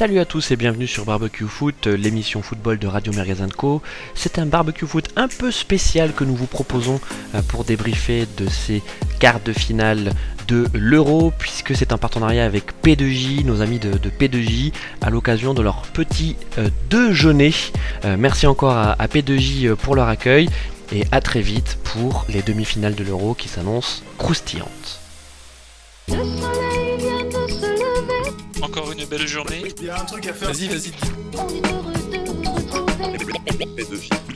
Salut à tous et bienvenue sur Barbecue Foot, l'émission football de Radio Magazine Co. C'est un barbecue foot un peu spécial que nous vous proposons euh, pour débriefer de ces quarts de finale de l'Euro, puisque c'est un partenariat avec P2J, nos amis de, P2J, à l'occasion de leur petit euh, déjeuner. Euh, merci encore à, à P2J pour leur accueil et à très vite pour les demi-finales de l'Euro qui s'annoncent croustillantes. Encore une belle journée. Il y a un truc à faire. Vas-y, vas-y.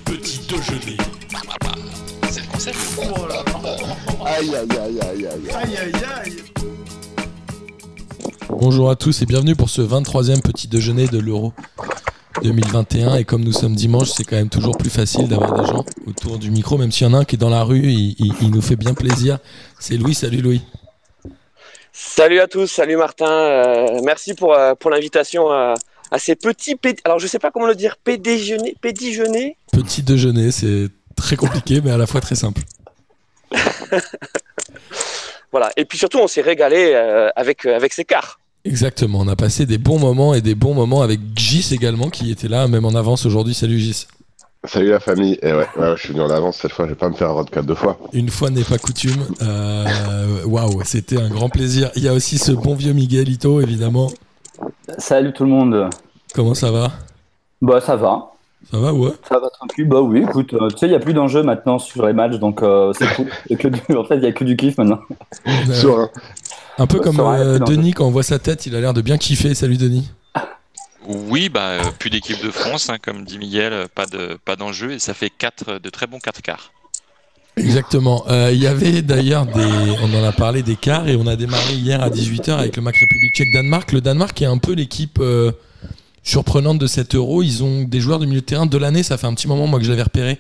Petit déjeuner. C'est le concept. Oh là là. Aïe aïe aïe aïe aïe. Aïe aïe aïe. Bonjour à tous et bienvenue pour ce 23e petit déjeuner de l'Euro 2021. Et comme nous sommes dimanche, c'est quand même toujours plus facile d'avoir des gens autour du micro, même s'il y en a un qui est dans la rue, il, il- il nous fait bien plaisir. C'est Louis, salut Louis. Salut à tous, salut Martin. Euh, merci pour, euh, pour l'invitation à, à ces petits. Alors je sais pas comment le dire, pédéjeuner, pédijeuner. Petit déjeuner, c'est très compliqué mais à la fois très simple. Voilà. Et puis surtout on s'est régalé euh, avec, euh, avec ces quarts. Exactement, on a passé des bons moments et des bons moments avec Gis également qui était là, même en avance aujourd'hui. Salut Gis. Salut la famille. Et ouais, ouais, je suis venu en avance cette fois, je vais pas me faire un vodka deux fois. Une fois n'est pas coutume. Euh, Waouh, c'était un grand plaisir. Il y a aussi ce bon vieux Miguelito, évidemment. Salut tout le monde. Comment ça va? Bah ça va. Ça va, ouais? Ça va tranquille. Bah oui, écoute, euh, tu sais, il n'y a plus d'enjeu maintenant sur les matchs, donc euh, c'est cool. Que du- En fait, il n'y a que du kiff maintenant. Euh. Un peu comme euh, Denis, quand on voit sa tête, il a l'air de bien kiffer. Salut Denis. Oui, bah, euh, plus d'équipe de France, hein, comme dit Miguel, euh, pas de pas d'enjeu, et ça fait quatre, de très bons 4 quarts. Exactement. Euh, Il y avait d'ailleurs. On en a parlé des quarts et on a démarré hier à 18h avec le match République tchèque-Danemark. Le Danemark est un peu l'équipe euh, surprenante de cet euro. Ils ont des joueurs de milieu de terrain de l'année. Ça fait un petit moment, moi, que je l'avais repéré.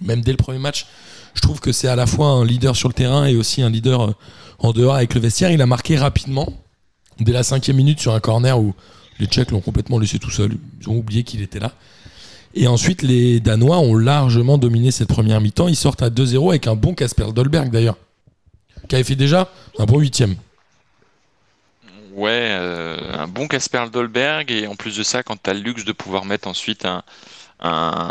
Même dès le premier match, je trouve que c'est à la fois un leader sur le terrain et aussi un leader euh, en dehors avec le vestiaire. Il a marqué rapidement, dès la cinquième minute, sur un corner où les Tchèques l'ont complètement laissé tout seul. Ils ont oublié qu'il était là. Et ensuite, les Danois ont largement dominé cette première mi-temps. Ils sortent à 2-0 avec un bon Casper Dolberg d'ailleurs, qui avait fait déjà un bon huitième. Ouais, euh, un bon Casper Dolberg, et en plus de ça, quand tu as le luxe de pouvoir mettre ensuite un. un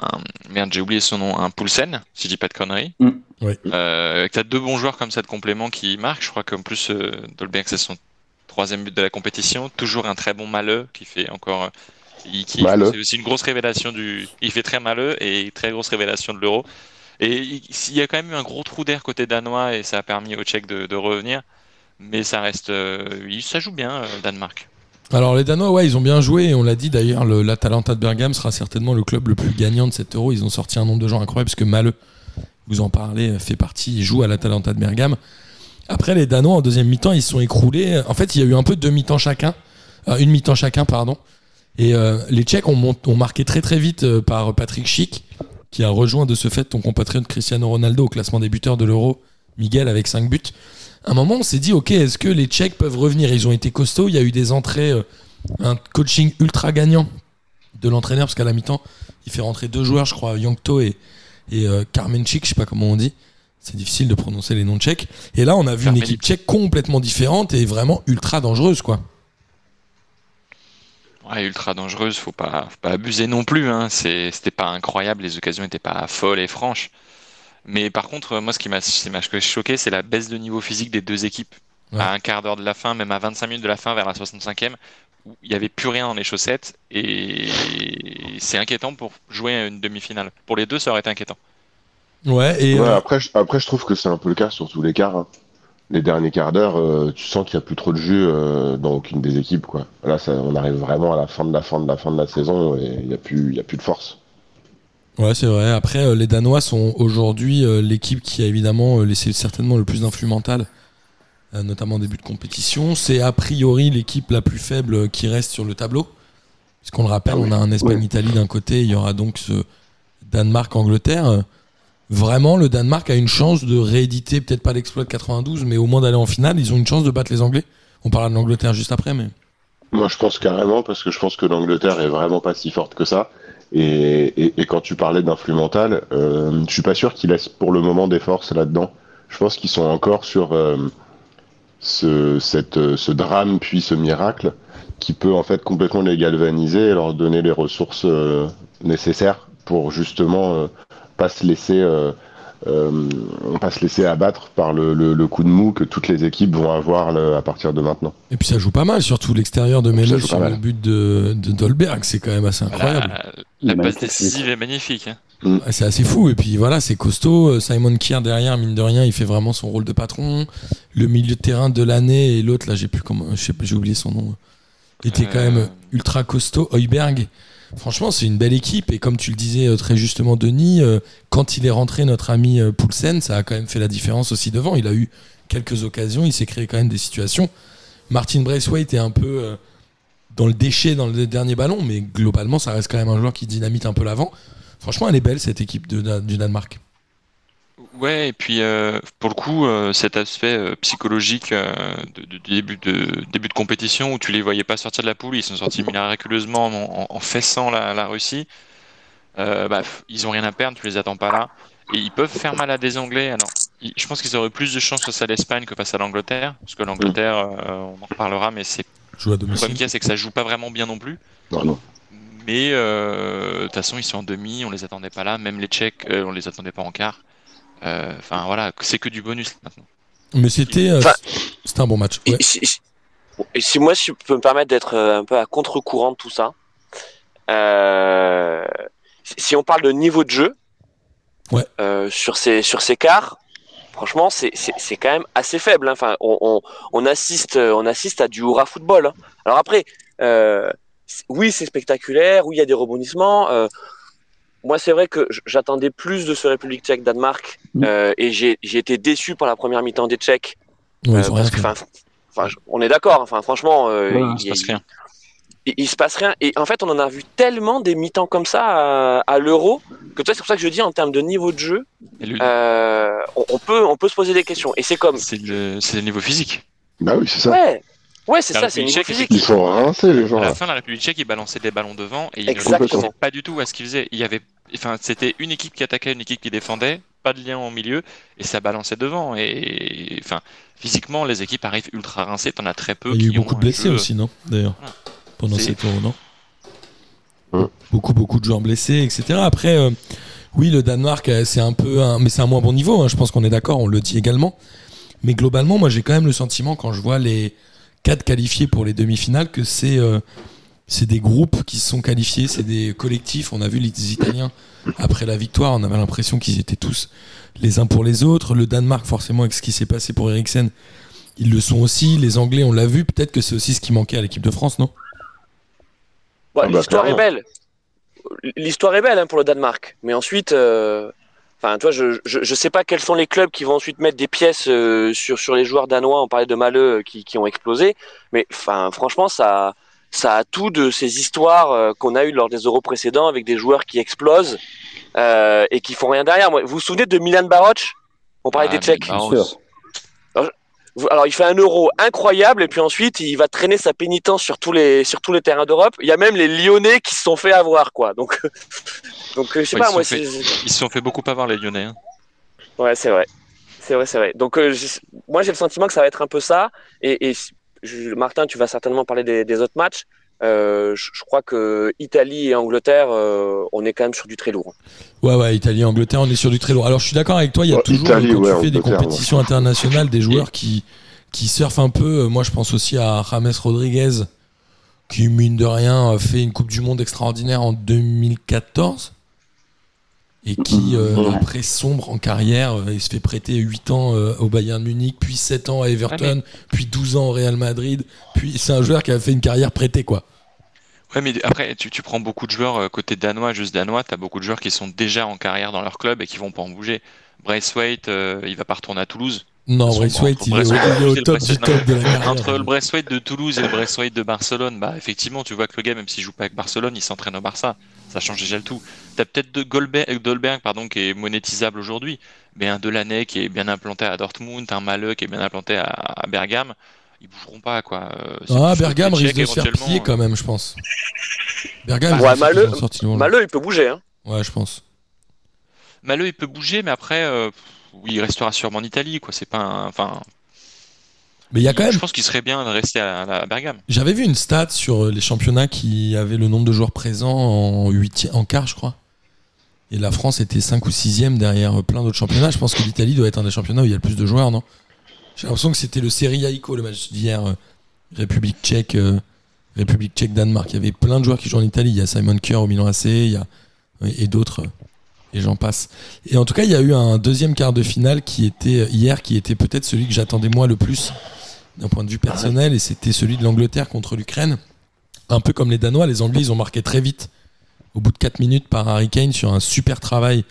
merde, j'ai oublié son nom, un Poulsen, si je dis pas de conneries. Mm. Oui. Euh, tu as deux bons joueurs comme ça de complément qui marquent. Je crois qu'en plus, euh, Dolberg, c'est son troisième but de la compétition. Toujours un très bon maleux qui fait encore. euh. C'est aussi une grosse révélation du. Il fait très maleux et très grosse révélation de l'euro. Et il il y a quand même eu un gros trou d'air côté danois et ça a permis aux Tchèques de, de revenir. Mais ça reste. euh, il- ça joue bien, euh, Danemark. Alors les Danois, ouais, ils ont bien joué et on l'a dit d'ailleurs, le- l'Atalanta de Bergame sera certainement le club le plus gagnant de cet euro. Ils ont sorti un nombre de gens incroyable parce que Maleux, vous en parlez, fait partie, il joue à l'Atalanta de Bergame. Après les Danois en deuxième mi-temps, ils se sont écroulés. En fait, il y a eu un peu deux mi-temps chacun, Euh, une mi-temps chacun, pardon. Et euh, les Tchèques ont, marqué très très vite euh, par Patrick Schick, qui a rejoint de ce fait ton compatriote Cristiano Ronaldo au classement des buteurs de l'euro, Miguel avec 5 buts. À un moment, on s'est dit, ok, est-ce que les Tchèques peuvent revenir? Ils ont été costauds, il y a eu des entrées, un coaching ultra gagnant de l'entraîneur, parce qu'à la mi-temps, il fait rentrer deux joueurs, je crois, Yangto et, euh, Karmenchik, je sais pas comment on dit. C'est difficile de prononcer les noms tchèques. Et là, on a vu une équipe tchèque complètement différente et vraiment ultra dangereuse, quoi. Ouais, ultra dangereuse, faut pas, faut pas abuser non plus. Hein. C'était pas incroyable, les occasions n'étaient pas folles et franches. Mais par contre, moi, ce qui m'a ce qui m'a choqué, c'est la baisse de niveau physique des deux équipes. Ouais. À un quart d'heure de la fin, même à 25 minutes de la fin, vers la 65e, où il n'y avait plus rien dans les chaussettes. Et c'est inquiétant pour jouer à une demi-finale. Pour les deux, ça aurait été inquiétant. Ouais, et Ouais, euh, après, je, après, je trouve que c'est un peu le cas sur tous les quarts. hein. Les derniers quarts d'heure, euh, tu sens qu'il n'y a plus trop de jeu euh, dans aucune des équipes. Quoi. Là, ça, on arrive vraiment à la fin de la fin de la fin de la saison et il n'y a, plus- y a plus de force. Ouais, c'est vrai. Après, les Danois sont aujourd'hui l'équipe qui a évidemment laissé certainement le plus d'influx mental, notamment en début de compétition. C'est a priori l'équipe la plus faible qui reste sur le tableau. Puisqu'on le rappelle, Ah oui. on a un Espagne-Italie d'un côté, il y aura donc ce Danemark-Angleterre. Euh, Vraiment, le Danemark a une chance de rééditer, peut-être pas l'exploit de 92, mais au moins d'aller en finale. Ils ont une chance de battre les Anglais. On parlera de l'Angleterre juste après, mais. Moi, je pense carrément parce que je pense que l'Angleterre est vraiment pas si forte que ça. Et, quand tu parlais d'influx mental, euh, je suis pas sûr qu'ils laissent pour le moment des forces là-dedans. Je pense qu'ils sont encore sur euh, ce, cette, ce drame puis ce miracle qui peut en fait complètement les galvaniser et leur donner les ressources euh, nécessaires pour justement euh, pas se laisser euh, euh, pas se laisser abattre par le, le, le, coup de mou que toutes les équipes vont avoir le, à partir de maintenant. Et puis ça joue pas mal, surtout l'extérieur de Melo sur le but de, de Dolberg, c'est quand même assez incroyable. La, la passe décisive est magnifique. Hein. Mm. C'est assez fou, et puis voilà, c'est costaud. Simon Kier derrière, mine de rien, il fait vraiment son rôle de patron. Le milieu de terrain de l'année et l'autre, là, j'ai plus comment, j'ai oublié son nom, était quand même ultra costaud. Heuberg, franchement, c'est une belle équipe. Et comme tu le disais euh, très justement, Denis, euh, quand il est rentré, notre ami euh, Poulsen, ça a quand même fait la différence aussi devant. Il a eu quelques occasions, il s'est créé quand même des situations. Martin Braithwaite est un peu dans le déchet dans le dernier ballon, mais globalement, ça reste quand même un joueur qui dynamite un peu l'avant. Franchement, elle est belle cette équipe du Danemark. Ouais, et puis euh, pour le coup, euh, cet aspect euh, psychologique de, de, début, de début de compétition où tu les voyais pas sortir de la poule, ils sont sortis miraculeusement en, en, fessant la, la Russie. bah, ils ont rien à perdre, tu les attends pas là. Et ils peuvent faire mal à des Anglais. Alors, je pense qu'ils auraient plus de chance face à l'Espagne que face à l'Angleterre, parce que l'Angleterre, on en reparlera, mais c'est le problème qu'il y a, c'est que ça joue pas vraiment bien non plus. Non, non. Mais de toute façon, ils sont en demi, on les attendait pas là. Même les Tchèques, on les attendait pas en quart. Enfin voilà, c'est que du bonus maintenant. Mais c'était euh, c'était un bon match. Ouais. Et, si, et, si, moi je peux me permettre d'être un peu à contre-courant de tout ça, euh, si on parle de niveau de jeu, ouais. euh, sur ces sur ces quarts, franchement c'est quand même assez faible. Hein. Enfin, on, on, on, assiste on assiste à du hurrah football. Hein. Alors après, euh, oui c'est spectaculaire, oui il y a des rebondissements. Euh, moi, c'est vrai que j'attendais plus de ce République tchèque Danemark mmh. euh, et j'ai été déçu par la première mi-temps des Tchèques. Ouais, euh, parce que, on est d'accord. Enfin, franchement, euh, ouais, il, se passe rien. Il, il, se passe rien. Et en fait, on en a vu tellement des mi-temps comme ça à, à l'Euro que c'est pour ça que je dis en termes de niveau de jeu, euh, on, on, peut on peut se poser des questions. Et c'est comme. C'est le, le niveau physique. Bah oui, c'est ça. Ouais. Ouais, c'est ça, c'est une physique. Ils sont rincés, les gens. À la fin, la République tchèque, ils balançaient des ballons devant et ils Exactement. ne pas du tout à ce qu'ils faisaient. Il y avait, enfin, c'était une équipe qui attaquait, une équipe qui défendait, pas de lien au milieu et ça balançait devant. Et enfin, physiquement, les équipes arrivent ultra rincées. T'en as très peu. Il y a eu beaucoup de blessés jeu... aussi, non D'ailleurs, voilà. pendant C'est- cette tour, non Ouais. Beaucoup, beaucoup de joueurs blessés, etc. Après, euh, oui, le Danemark, euh, c'est un peu, un... mais c'est un moins bon niveau. hein, je pense qu'on est d'accord, on le dit également. Mais globalement, moi, j'ai quand même le sentiment quand je vois les quatre qualifiés pour les demi-finales que c'est euh, c'est des groupes qui se sont qualifiés, c'est des collectifs. On a vu les Italiens après la victoire, on avait l'impression qu'ils étaient tous les uns pour les autres. Le Danemark, forcément, avec ce qui s'est passé pour Eriksen, ils le sont aussi. Les Anglais, on l'a vu. Peut-être que c'est aussi ce qui manquait à l'équipe de France, non? Ah bah, L'histoire est belle. L'histoire est belle hein, pour le Danemark. Mais ensuite, euh, enfin, toi, je, je je sais pas quels sont les clubs qui vont ensuite mettre des pièces euh, sur sur les joueurs danois. On parlait de Maleux euh, qui qui ont explosé. Mais enfin, franchement, ça ça a tout de ces histoires euh, qu'on a eues lors des Euros précédents avec des joueurs qui explosent euh, et qui font rien derrière. Vous vous souvenez de Milan Baroc? On parlait Ah, des Tchèques. Alors, il fait un euro incroyable et puis ensuite, il va traîner sa pénitence sur tous les sur tous les terrains d'Europe. Il y a même les Lyonnais qui se sont fait avoir, quoi. Donc, donc, euh, je sais Ouais, pas, ils moi, se sont c'est Ils se sont fait beaucoup avoir les Lyonnais. hein. ouais, c'est vrai, c'est vrai, c'est vrai. Donc, euh, je- moi, j'ai le sentiment que ça va être un peu ça. Et, et je- Martin, tu vas certainement parler des, des autres matchs. Euh, je, je crois que Italie et Angleterre, euh, on est quand même sur du très lourd. Ouais, ouais, Italie, Angleterre, on est sur du très lourd. Alors, je suis d'accord avec toi, il y a toujours, Italie, quand ouais, tu fais des compétitions internationales, des joueurs qui, qui surfent un peu. Moi, je pense aussi à James Rodriguez, qui, mine de rien, a fait une Coupe du Monde extraordinaire en 2014. Et qui, euh, après, sombre en carrière. Euh, Il se fait prêter 8 ans euh, au Bayern Munich, puis 7 ans à Everton, puis 12 ans au Real Madrid. Puis c'est un joueur qui a fait une carrière prêtée, quoi. Ouais, mais après, tu, tu prends beaucoup de joueurs euh, côté danois, juste danois, t'as beaucoup de joueurs qui sont déjà en carrière dans leur club et qui vont pas en bouger. Braithwaite, euh, il va pas retourner à Toulouse. Non, Braithwaite, entre il est au, Braithwaite il est au top du top de la carrière. Entre le Braithwaite de Toulouse et le Braithwaite de Barcelone, bah effectivement, tu vois que le gars, même s'il joue pas avec Barcelone, il s'entraîne au Barça. Ça change déjà le tout. T'as peut-être de Goldberg, euh, Dolberg, pardon, qui est monétisable aujourd'hui, mais un Delaney qui est bien implanté à Dortmund, un Maleux qui est bien implanté à, à Bergame, ils bougeront pas quoi. Euh, Ah, Bergame risque de se faire éventuellement, plier quand même, je pense. Bergame, Ouais, Maleux-. Maleux, il peut bouger. Hein. Ouais, je pense. Maleux, il peut bouger, mais après, euh, oui, il restera sûrement en Italie, quoi. C'est pas un. Enfin. Mais il y a quand Je même. pense qu'il serait bien de rester à, à Bergame. J'avais vu une stat sur euh, les championnats qui avaient le nombre de joueurs présents en, en quart, je crois. Et la France était 5 ou 6ème derrière euh, plein d'autres championnats. Je pense que l'Italie doit être un des championnats où il y a le plus de joueurs, non? J'ai l'impression que c'était le Serie Aiko, le match d'hier. euh, République tchèque, euh, République tchèque, Danemark. Il y avait plein de joueurs qui jouent en Italie. Il y a Simon Kerr au Milan AC, il y a, et d'autres. Et j'en passe. Et en tout cas, il y a eu un deuxième quart de finale qui était hier, qui était peut-être celui que j'attendais moi le plus d'un point de vue personnel, et c'était celui de l'Angleterre contre l'Ukraine. Un peu comme les Danois, les Anglais, ils ont marqué très vite, au bout de 4 minutes par Harry Kane, sur un super travail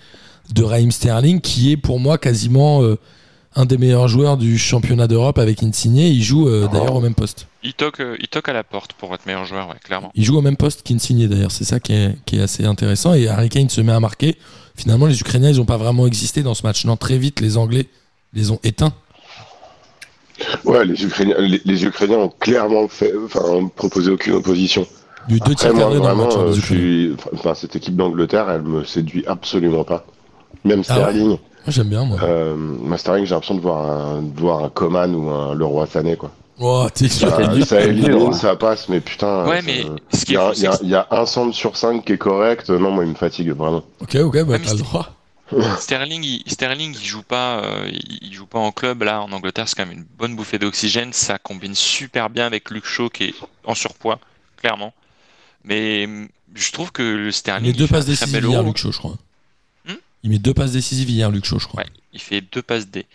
de Raheem Sterling, qui est pour moi quasiment euh, un des meilleurs joueurs du championnat d'Europe avec Insigne. Il joue euh, d'ailleurs au même poste. Il toque, euh, il toque à la porte pour être meilleur joueur, ouais, clairement. Il joue au même poste qu'Insigne d'ailleurs, c'est ça qui est, qui est assez intéressant. Et Harry Kane se met à marquer. Finalement, les Ukrainiens, ils n'ont pas vraiment existé dans ce match. Non, très vite, les Anglais les ont éteints. Ouais, les Ukrainiens, les, les Ukrainiens ont clairement fait, enfin, proposé aucune opposition. Eu deux Après, moi, cadrés dans le vraiment, match. hein, suis, enfin, cette équipe d'Angleterre, elle me séduit absolument pas. Même Ah ouais Sterling, Moi, j'aime bien, moi. euh, j'ai l'impression de voir un, de voir un Coman ou un Leroy Sané, quoi. Oh, t'es sûr. Ça, ça dur, ouais. ça passe, mais putain. Ouais, mais ce Il qui y, est a, fou, il y a- c'est que il y a un centre sur cinq qui est correct. Non, moi, il me fatigue vraiment. Ok, ok, bah, t'as le droit. Sterling, il, Sterling, il joue pas, euh, il, il joue pas en club là en Angleterre. C'est quand même une bonne bouffée d'oxygène. Ça combine super bien avec Luke Shaw qui est en surpoids, clairement. Mais hum, je trouve que le Il Sterling met deux passes décisives hier. Luc Shaw, je crois. Hmm il met deux passes décisives hier, Luc Shaw, je crois. Ouais, il fait deux passes D.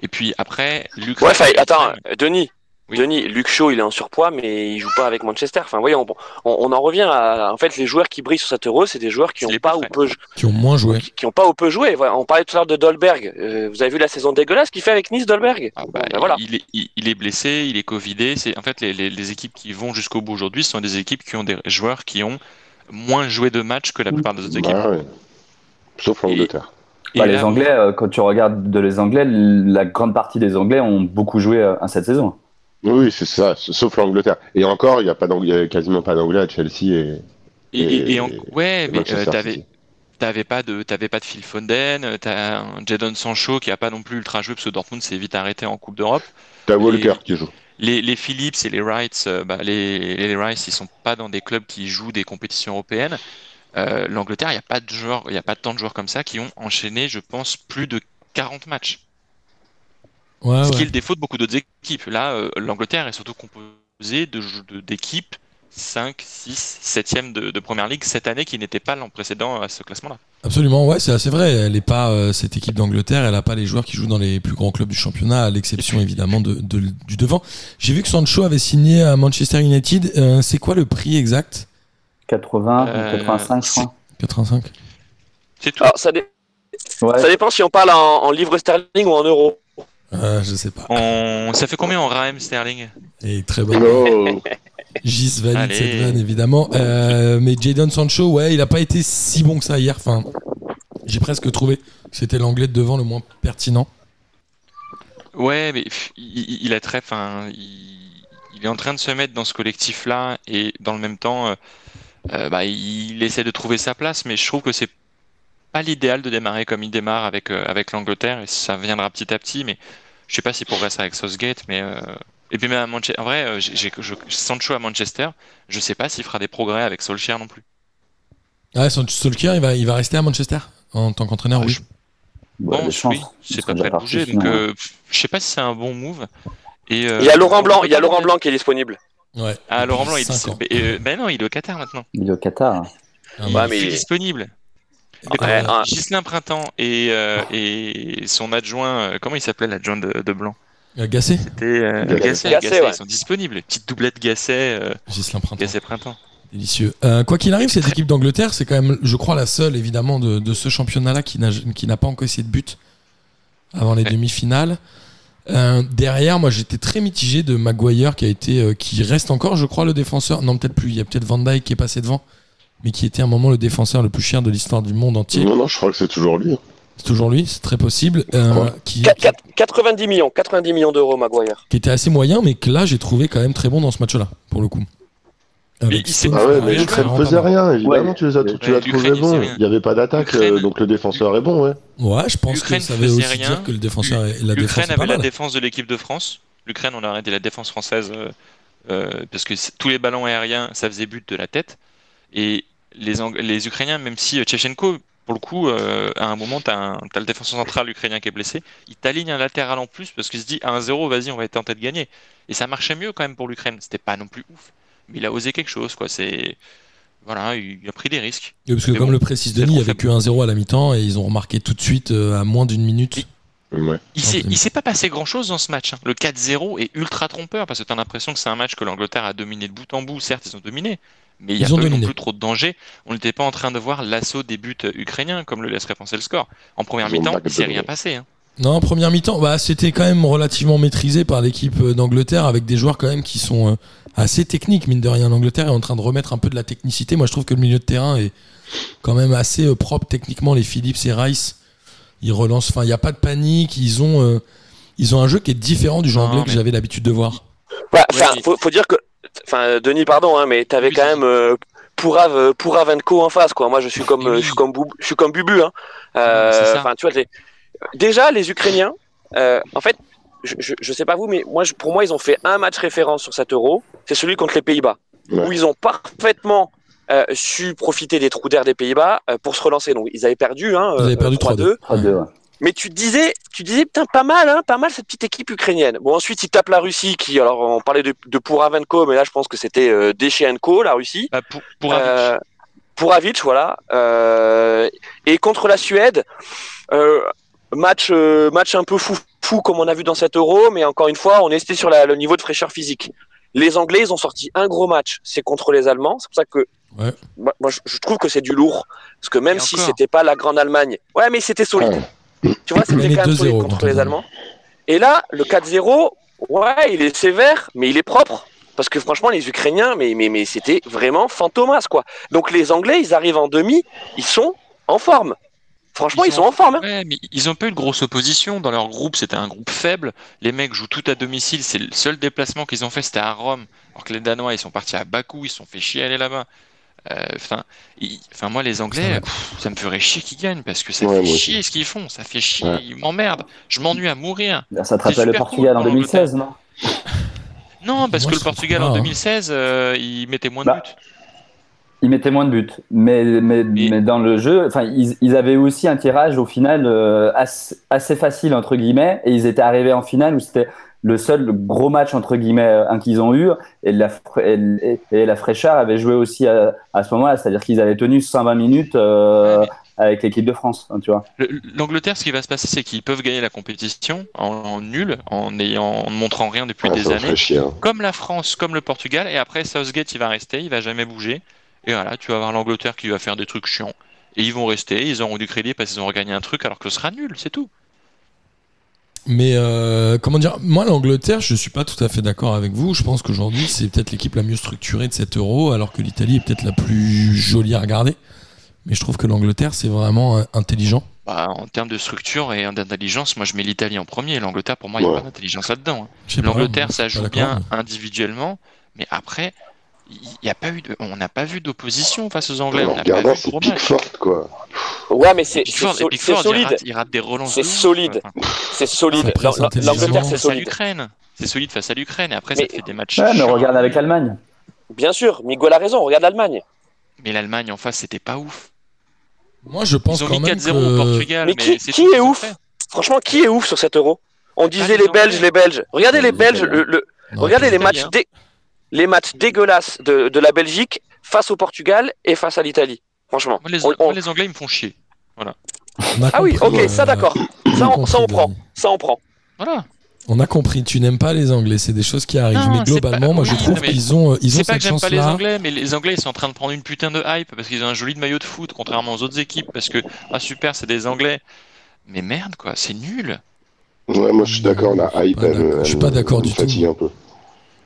Et puis après, Luke. Ouais, attends, Denis. Oui. Denis, Luke Shaw, il est en surpoids, mais il joue pas avec Manchester. Enfin, voyons, on, on, on en revient à. En fait, les joueurs qui brillent sur cette euro, c'est des joueurs qui C'est ont les pas ou peu, Qui ont moins joué. qui, qui ont pas ou peu joué. Voilà, on parlait tout à l'heure de Dolberg. Euh, vous avez vu la saison dégueulasse qu'il fait avec Nice, Dolberg Ah bah, Ben voilà. il, est, il, il est blessé, il est covidé. C'est en fait les, les, les équipes qui vont jusqu'au bout aujourd'hui ce sont des équipes qui ont des joueurs qui ont moins joué de matchs que la plupart des autres équipes. Bah, ouais. Sauf l'Angleterre. Et Bah, les là, Anglais, euh, quand tu regardes de les Anglais, la grande partie des Anglais ont beaucoup joué euh, à cette saison. Oui, c'est ça. Sauf l'Angleterre. Et encore, il y a pas y a quasiment pas d'Anglais à Chelsea et. et, et- et en- et- ouais, mais euh, t'avais pas de t'avais pas de Phil Foden, euh, t'as un Jadon Sancho qui a pas non plus ultra joué parce que Dortmund s'est vite arrêté en Coupe d'Europe. T'as Walker qui joue. Les, les Phillips et les Wrights, euh, bah, les, les Wrights, ils sont pas dans des clubs qui jouent des compétitions européennes. Euh, L'Angleterre, il n'y a pas de joueurs, il a pas tant de joueurs comme ça qui ont enchaîné, je pense, plus de 40 matchs. Ouais, Ce qui est le défaut de beaucoup d'autres équipes. Là, euh, l'Angleterre est surtout composée de jou- de- d'équipes 5, 6, 7e de, de Première Ligue cette année qui n'étaient pas l'an précédent à ce classement-là. Absolument, ouais, c'est assez vrai. Elle est pas euh, cette équipe d'Angleterre, elle a pas les joueurs qui jouent dans les plus grands clubs du championnat, à l'exception évidemment de, de- du devant. J'ai vu que Sancho avait signé à Manchester United. Euh, c'est quoi le prix exact? 80, Euh, 85, je crois. 85. C'est tout? Alors, ça, dé- Ouais. ça dépend si on parle en, en livres sterling ou en euros. Euh, je sais pas. On... Ça fait combien en Raheem Sterling Et très bon. Gis valide Allez. cette vanne évidemment. Euh, mais Jadon Sancho, ouais, il a pas été si bon que ça hier. Enfin, j'ai presque trouvé que c'était l'anglais de devant le moins pertinent. Ouais, mais il, il a très, enfin, il, il est en train de se mettre dans ce collectif-là et dans le même temps, euh, euh, bah, il essaie de trouver sa place, mais je trouve que c'est pas l'idéal de démarrer comme il démarre avec euh, avec l'Angleterre et ça viendra petit à petit, mais je sais pas s'il progresse avec Southgate, mais euh, et puis même à Manchester, en vrai, euh, j'ai Sancho à Manchester, je sais pas s'il fera des progrès avec Solskjaer non plus. Ah, Son- Solskjaer, il va, il va rester à Manchester en tant qu'entraîneur, Ah, oui. je Ouais, chances. oui, c'est pas prêt de bouger, donc euh, je sais pas si c'est un bon move. Et euh, Il y a Laurent Blanc, il y a Laurent Blanc qui est disponible. Ouais. Ah, Laurent Blanc, il euh, ben non, il est au Qatar maintenant. Il est au Qatar. Ah, est mais il- disponible. Ouais, Euh, ah. Ghislain Printemps et, euh, et son adjoint, euh, comment il s'appelait l'adjoint de, de Blanc? Euh, Gasset C'était euh, Gasset. Gasset, Gasset, Gasset, ouais. ils sont disponibles. Petite doublette Gasset, euh, Gislain Printemps. Gasset Printemps. Délicieux. Euh, quoi qu'il arrive, cette équipe d'Angleterre, c'est quand même, je crois, la seule, évidemment, de, de ce championnat-là qui n'a, qui n'a pas encore essayé de but avant les Ouais. demi-finales. Euh, derrière, moi, j'étais très mitigé de Maguire, qui a été, euh, qui reste encore, je crois, le défenseur. Non, peut-être plus. Il y a peut-être Van Dijk qui est passé devant, mais qui était à un moment le défenseur le plus cher de l'histoire du monde entier. Non, non, je crois que c'est toujours lui. hein. C'est toujours lui, c'est très possible. Euh, qui, Quatre- quatre- 90 millions, 90 millions d'euros, Maguire. qui était assez moyen, mais que là, j'ai trouvé quand même très bon dans ce match-là, pour le coup. Avec il s'est- Stones Ah ouais, mais l'Ukraine faisait rien, évidemment, Ouais. tu l'as trouvé il bon. faisait rien. Il n'y avait pas d'attaque, euh, donc le défenseur est bon, ouais. Ouais, je pense que L'Ukraine ça veut faisait aussi rien. dire que le défenseur est, la défense L'Ukraine est pas avait la mal. défense de l'équipe de France. l'Ukraine, on a arrêté la défense française euh, euh, parce que tous les ballons aériens, ça faisait but de la tête. Et les, Ang- les Ukrainiens, même si euh, Tchechenko, pour le coup, euh, à un moment, tu as, le défenseur central ukrainien qui est blessé, il t'aligne un latéral en plus parce qu'il se dit à 1-0, vas-y, on va tenter de gagner. Et ça marchait mieux quand même pour l'Ukraine. C'était pas non plus ouf. Mais il a osé quelque chose, quoi. C'est. Voilà, il a pris des risques. Et parce que comme bon, le précise Denis, il y avait que 1-0 à la mi-temps et ils ont remarqué tout de suite euh, à moins d'une minute. Ouais. Il Ah, s'est, c'est- il s'est pas passé grand chose dans ce match. hein. Le 4-0 est ultra trompeur parce que tu as l'impression que c'est un match que l'Angleterre a dominé de bout en bout. Certes, ils ont dominé, mais il n'y a Ils ont pas non plus trop de danger. On n'était pas en train de voir l'assaut des buts ukrainiens comme le laisserait penser le score. En première mi-temps, il s'est dominé. rien passé. hein. Non, en première mi-temps, bah, c'était quand même relativement maîtrisé par l'équipe d'Angleterre avec des joueurs quand même qui sont euh, assez techniques, mine de rien. L'Angleterre est en train de remettre un peu de la technicité. Moi, je trouve que le milieu de terrain est quand même assez euh, propre techniquement. Les Phillips et Rice, ils relancent. Enfin, il n'y a pas de panique. Ils ont, euh, ils ont un jeu qui est différent du jeu Non, anglais que j'avais l'habitude de voir. Ouais, faut, faut dire que, enfin, euh, Denis, pardon, hein, mais t'avais Oui, quand même euh, Pourav, euh, en face, quoi. Moi, je suis comme, Oui, euh, je suis comme, Boub- je suis comme Bubu, hein. Euh, ça. Enfin, tu vois, les- déjà les Ukrainiens, euh, en fait, je, je, je sais pas vous, mais moi, je- pour moi, ils ont fait un match référence sur cet Euro. C'est celui contre les Pays-Bas, Ouais. où ils ont parfaitement euh, su profiter des trous d'air des Pays-Bas euh, pour se relancer. Donc, ils avaient perdu, hein, Ils avaient euh, perdu 3-2. 3-2, ouais. Mais tu disais, tu disais, putain, pas mal, hein, pas mal cette petite équipe ukrainienne. Bon, ensuite, ils tapent la Russie, qui, alors, on parlait de, de Pouravenko, mais là, je pense que c'était euh, Deschenko, la Russie. Bah, pour, pour Euh, Pouravic, voilà. Euh, et contre la Suède, euh, match, euh, match un peu fou, fou comme on a vu dans cet Euro, mais encore une fois, on est resté sur la- le niveau de fraîcheur physique. Les Anglais, ils ont sorti un gros match, c'est contre les Allemands. C'est pour ça que Ouais. moi, moi, je, je trouve que c'est du lourd, parce que même Et si c'était pas la grande Allemagne, ouais, mais c'était solide. Ouais. Tu vois, c'était quand même 2-0 solide contre les Allemands. Et là, le 4-0, ouais, il est sévère, mais il est propre. Parce que franchement, les Ukrainiens, mais, mais, mais c'était vraiment fantomas, quoi. Donc les Anglais, ils arrivent en demi, ils sont en forme. Franchement, ils, Ils sont en forme. hein. Ouais, mais ils ont pas eu de grosse opposition dans leur groupe. C'était un groupe faible. Les mecs jouent tout à domicile. C'est le seul déplacement qu'ils ont fait, c'était à Rome. Alors que les Danois, ils sont partis à Bakou. Ils se sont fait chier à aller là-bas. Euh, Enfin, enfin, moi, les Anglais, pff, ça me ferait chier qu'ils gagnent parce que ça Ouais, fait chier ce qu'ils font. Ça fait chier. Ouais. Ils m'emmerdent. Je m'ennuie à mourir. Ça te rappelle le Portugal cool en pour 2016, non? Non, parce Moi, que le Portugal pas, en hein. 2016, euh, ils mettaient moins de Bah, buts. Ils mettaient moins de buts, mais, mais, Mais- mais dans le jeu, enfin, ils, ils avaient aussi un tirage au final euh, assez, assez facile entre guillemets, et ils étaient arrivés en finale où c'était le seul gros match entre guillemets euh, qu'ils ont eu, et la, et, et- et la fraîcheur avait joué aussi à, à ce moment-là, c'est-à-dire qu'ils avaient tenu 120 minutes euh, Ouais, avec l'équipe de France, hein, tu vois. Le- L'Angleterre, ce qui va se passer, c'est qu'ils peuvent gagner la compétition en, en nul, en, ayant, en ne montrant rien depuis Ouais, des années. hein. comme la France, comme le Portugal, et après Southgate il va rester, il va jamais bouger. Et voilà, tu vas avoir l'Angleterre qui va faire des trucs chiants. Et ils vont rester, ils auront du crédit parce qu'ils ont regagné un truc alors que ce sera nul, c'est tout. Mais euh, comment dire, moi l'Angleterre, je suis pas tout à fait d'accord avec vous. Je pense qu'aujourd'hui c'est peut-être l'équipe la mieux structurée de cet Euro, alors que l'Italie est peut-être la plus jolie à regarder. Mais je trouve que l'Angleterre c'est vraiment euh, intelligent. Bah, en termes de structure et d'intelligence, moi je mets l'Italie en premier. L'Angleterre, pour moi, il n'y a Ouais. pas d'intelligence là-dedans. hein. L'Angleterre, ça joue bien individuellement, mais après, y a pas eu de, on n'a pas vu d'opposition face aux Anglais. En On n'a pas vu c'est. Pickford, quoi. Ouais, mais c'est so- il, solide. rate, il rate des relances. C'est solide. enfin. C'est solide. L'Angleterre, c'est face à solide. l'Ukraine. C'est solide face à l'Ukraine. Et après, Mais- ça te fait des matchs. Ouais, mais regarde avec l'Allemagne. Bien sûr, Miguel a raison. Regarde l'Allemagne. Mais l'Allemagne en face, c'était pas ouf. Moi je pense Ils ont quand mis même 4-0 au Portugal. Mais Mais, qui- est ouf? Franchement, qui est ouf sur cet Euro? On disait les les Belges, les Belges. Regardez les Les Belges. Italiens. Le, le- Non, regardez les matchs. Les matchs dégueulasses de, de la Belgique face au Portugal et face à l'Italie. Franchement. Moi, les, On- on- moi, les Anglais, ils me font chier. a Ah oui, ok, euh, ça d'accord. on a Ça, on, ça on compris, prend. Ça on prend. Voilà. On a compris, tu n'aimes pas les Anglais, c'est des choses qui arrivent. Non, mais globalement, pas- moi je trouve qu'ils ont, euh, ils ont C'est pas que cette j'aime pas les chance-là. Anglais, mais les Anglais, ils sont en train de prendre une putain de hype parce qu'ils ont un joli maillot de foot, contrairement aux autres équipes. Parce que, ah super, c'est des Anglais. Mais merde, quoi, c'est nul. Ouais, moi je suis d'accord, la hype, d'accord. Je suis pas d'accord du tout. un peu.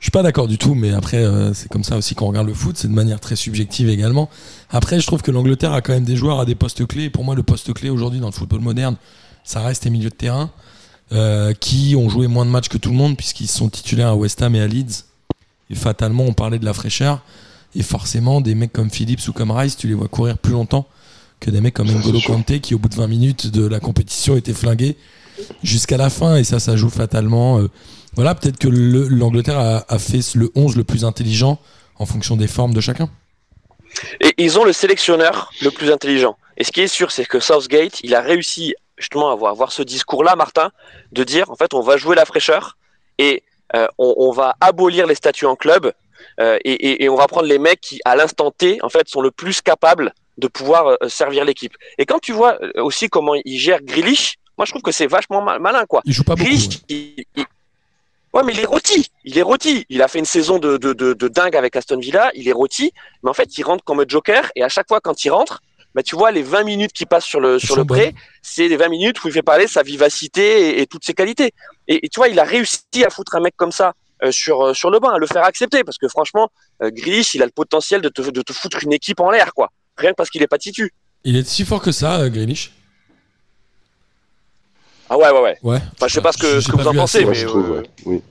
Je suis pas d'accord du tout, mais après, euh, c'est comme ça aussi qu'on regarde le foot, c'est de manière très subjective également. Après, je trouve que l'Angleterre a quand même des joueurs à des postes clés. Et pour moi, le poste clé aujourd'hui dans le football moderne, ça reste les milieux de terrain, euh, qui ont joué moins de matchs que tout le monde, puisqu'ils sont titulaires à West Ham et à Leeds. Et fatalement, on parlait de la fraîcheur. Et forcément, des mecs comme Phillips ou comme Rice, tu les vois courir plus longtemps que des mecs comme N'Golo. Kanté, qui au bout de 20 minutes de la compétition étaient flingués jusqu'à la fin et ça, ça joue fatalement. Euh, voilà, peut-être que le- l'Angleterre a, a fait le 11 le plus intelligent en fonction des formes de chacun. Et ils ont le sélectionneur le plus intelligent. Et ce qui est sûr, c'est que Southgate, il a réussi justement à avoir, avoir ce discours-là, Martin, de dire en fait, on va jouer la fraîcheur et euh, on, on va abolir les statuts en club euh, et, et- et on va prendre les mecs qui, à l'instant T, en fait, sont le plus capables de pouvoir euh, servir l'équipe. Et quand tu vois aussi comment il gère Grealish, moi je trouve que c'est vachement ma- malin, quoi. Il joue pas beaucoup. Grealish, ouais. il- il- Ouais, mais il est rôti. Il est rôti. Il a fait une saison de, de, de, de dingue avec Aston Villa. Il est rôti. Mais en fait, il rentre comme joker. Et à chaque fois, quand il rentre, bah, tu vois, les 20 minutes qui passent sur le, sur le pré, c'est les 20 minutes où il fait parler sa vivacité et, et toutes ses qualités. Et, et tu vois, il a réussi à foutre un mec comme ça euh, sur, euh, sur le banc, à le faire accepter. Parce que franchement, euh, il a le potentiel de te, de te foutre une équipe en l'air, quoi. Rien que parce qu'il est pas titu. Il est si fort que ça, euh, Grealish Ah ouais, ouais, ouais. Ouais. Enfin, je sais pas ce que, J'ai ce que pas vous en pensez, mais je trouve, euh, ouais. Oui.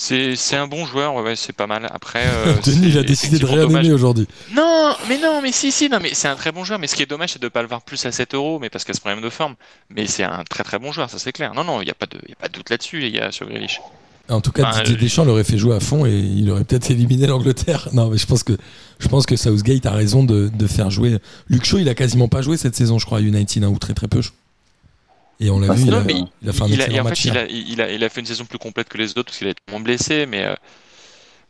C'est c'est un bon joueur, ouais, ouais, c'est pas mal. Après, euh, Denis, il a décidé de aimer aujourd'hui. Non, mais non, mais si, si, non, mais c'est un très bon joueur. Mais ce qui est dommage, c'est de ne pas le voir plus à 7 euros, mais parce qu'il y a ce problème de forme. Mais c'est un très très bon joueur, ça c'est clair. Non, non, il n'y a, pas de- il y a pas de doute là-dessus, les gars, sur Grealish. En tout cas, Enfin, Didier euh, Deschamps l'aurait fait jouer à fond et il aurait peut-être éliminé l'Angleterre. Non, mais je pense que je pense que Southgate a raison de, de faire jouer. Luke Shaw, il a quasiment pas joué cette saison, je crois, à United, hein, ou très très peu. je- Et on l'a Ah, vu, il a, il fait un il a, et excellent en match. fait, il hier. a, il, a, il a fait une saison plus complète que les autres parce qu'il a été moins blessé, mais euh,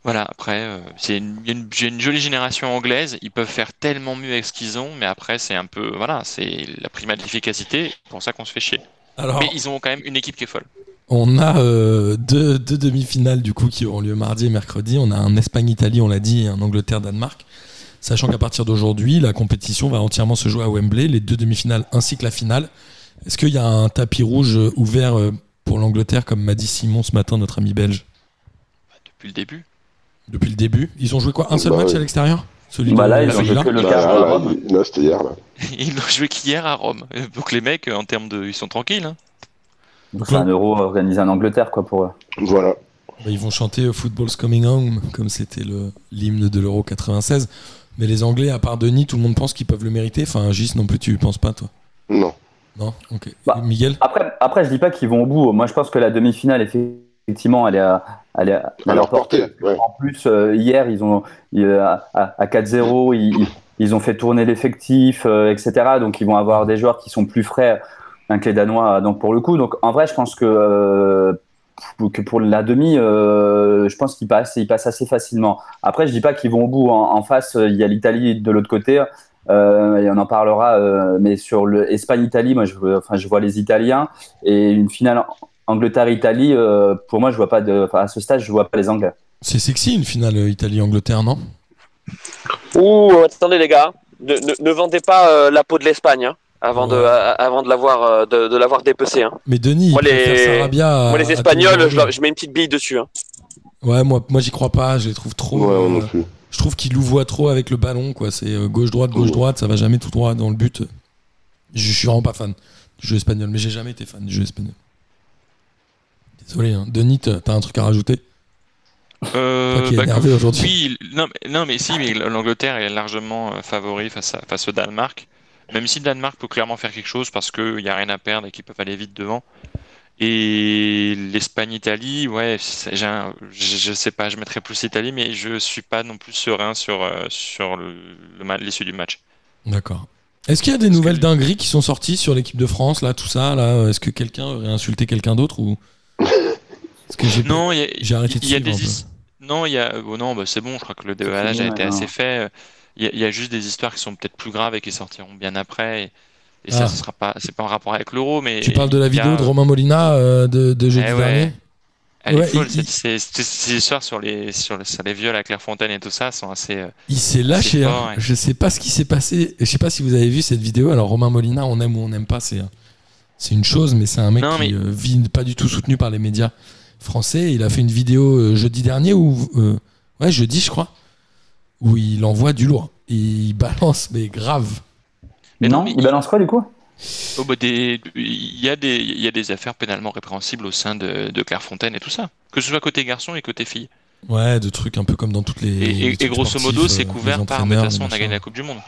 voilà, après, euh, c'est une, jolie génération anglaise, ils peuvent faire tellement mieux avec ce qu'ils ont, mais après, c'est un peu, voilà, c'est la prima de l'efficacité, c'est pour ça qu'on se fait chier. Alors, Mais ils ont quand même une équipe qui est folle. on a euh, deux, deux demi-finales du coup qui auront lieu mardi et mercredi. On a un Espagne-Italie, on l'a dit, et un Angleterre-Danemark. Sachant qu'à partir d'aujourd'hui, la compétition va entièrement se jouer à Wembley, les deux demi-finales ainsi que la finale. Est-ce qu'il y a un tapis rouge euh, ouvert euh, pour l'Angleterre, comme m'a dit Simon ce matin, notre ami belge, Depuis le début. depuis le début Ils ont joué quoi Un seul Bah match ouais. à l'extérieur? Celui Bah là, ils ont celui-là joué que le Bah, quart à là, Rome. il- là, c'était hier. Là. Ils n'ont joué qu'hier à Rome. Donc les mecs, en termes de. Ils sont tranquilles. Hein. Donc, C'est un euro organisé en Angleterre, quoi, pour eux. Voilà. Bah, ils vont chanter Football's Coming Home, comme c'était le- l'hymne de l'Euro 96. Mais les Anglais, à part Denis, tout le monde pense qu'ils peuvent le mériter. Enfin, Gis non plus, tu penses pas, toi? Non. Non Ok. Bah, Miguel Après, après, je dis pas qu'ils vont au bout. Moi, je pense que la demi-finale, effectivement, elle est à, elle est à, À leur portée. Ouais. En plus, euh, hier, ils ont ils, euh, à, à 4-0, ils, ils- ont fait tourner l'effectif, euh, etc. Donc, ils vont avoir des joueurs qui sont plus frais hein, que les Danois. Donc, pour le coup, donc en vrai, je pense que euh, pour- que pour la demi, euh, je pense qu'ils passent, ils passent assez facilement. Après, je dis pas qu'ils vont au bout. En, en face, il y a l'Italie de l'autre côté. Euh, et on en parlera, euh, mais sur le Espagne-Italie, moi, je, enfin, je vois les Italiens et une finale Angleterre-Italie. euh, pour moi, je vois pas de, enfin, à ce stade, je vois pas les Anglais. C'est sexy une finale Italie-Angleterre, non? Ouh, attendez les gars, ne, ne- ne vendez pas euh, la peau de l'Espagne hein, avant, de, Ouais. euh, avant de l'avoir euh, de, de l'avoir dépecé. Hein. Mais Denis, Moi, les- Moi à les Espagnols, je, mets une petite bille dessus. Hein. Ouais, moi, moi j'y crois pas. Je les trouve trop. Ouais, euh, moi non plus. Je trouve qu'ils louvoient trop avec le ballon. quoi. C'est euh, gauche-droite, gauche-droite. Ça va jamais tout droit dans le but. Je, suis vraiment pas fan du jeu espagnol. Mais j'ai jamais été fan du jeu espagnol. Désolé, hein. Denis, t'as un truc à rajouter? Euh, Toi qui es bah, énervé aujourd'hui. Oui, non, mais- non, mais si, mais l'Angleterre est largement euh, favori face, à, face au Danemark. Même si le Danemark peut clairement faire quelque chose parce qu'il n'y a rien à perdre et qu'ils peuvent aller vite devant. Et l'Espagne-Italie, ouais, c'est- j'ai un- je, je sais pas, je mettrais plus l'Italie, mais je suis pas non plus serein sur, euh, sur le, le ma- l'issue du match. D'accord. Est-ce qu'il y a des Parce nouvelles que- dingueries qui sont sorties sur l'équipe de France, là, tout ça là Est-ce que quelqu'un aurait insulté quelqu'un d'autre ou Parce que j'ai Non, il y a, j'ai arrêté de il y a suivre un des peu. his- Non, il y a. oh non, bah, c'est bon, je crois que le déballage fini a été maintenant. assez fait. Il y, a, il y a juste des histoires qui sont peut-être plus graves et qui sortiront bien après. Et, et Ah. ça, ce sera pas. C'est pas en rapport avec l'euro, mais. Tu parles de la a- vidéo de Romain Molina euh, de, de jeudi Eh ouais. dernier Elle est folle, il- ces, ces- ces histoires sur les, sur, le- sur les viols à Clairefontaine et tout ça sont assez. euh, Il s'est lâché. Hein. fort, ouais. Je sais pas ce qui s'est passé. Je sais pas si vous avez vu cette vidéo. Alors Romain Molina, on aime ou on n'aime pas, c'est c'est une chose, mais c'est un mec Non, qui mais- euh, vit pas du tout soutenu par les médias français. Il a fait une vidéo euh, jeudi dernier ou euh, ouais jeudi je crois où il envoie du lourd. Il balance mais grave. Mais non, non, mais il balance quoi du coup? Oh, bah, des- Il y, a des- il y a des affaires pénalement répréhensibles au sein de, de Clairefontaine et tout ça. Que ce soit côté garçon et côté fille. Ouais, de trucs un peu comme dans toutes les. Et, les grosso modo, euh, c'est couvert par. Mais de toute façon, on a gagné la Coupe du Monde.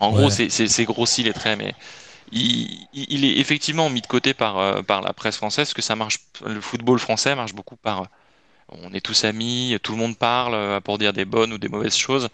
En Ouais. gros, c'est- grossi les traits, mais il, il est effectivement mis de côté par, euh, par la presse française, parce que ça marche, le football français marche beaucoup par. On est tous amis, tout le monde parle euh, pour dire des bonnes ou des mauvaises choses.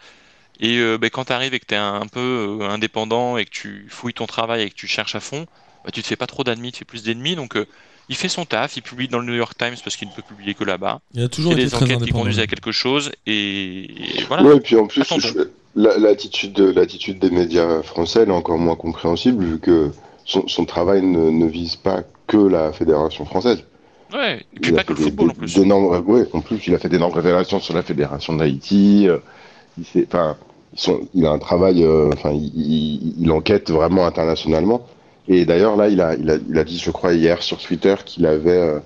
Et euh, ben, quand tu arrives et que tu es un, un peu euh, indépendant et que tu fouilles ton travail et que tu cherches à fond, bah, tu te fais pas trop d'ennemis, tu fais plus d'ennemis. Donc euh, il fait son taf, il publie dans le New York Times parce qu'il ne peut publier que là-bas. Il a Il toujours des enquêtes qui conduisent à quelque chose et, et voilà. Ouais, et puis en plus, je- la- l'attitude de- l'attitude des médias français elle est encore moins compréhensible vu que son, son travail ne, ne vise pas que la fédération française. Ouais, et puis Il a pas que le des- football en plus. ouais, en plus, il a fait d'énormes révélations sur la fédération d'Haïti. euh, il, s'est- enfin, il a un travail, euh, enfin, il, enquête vraiment internationalement. Et d'ailleurs, là, il a, il, a, il a dit, je crois, hier sur Twitter qu'il avait euh,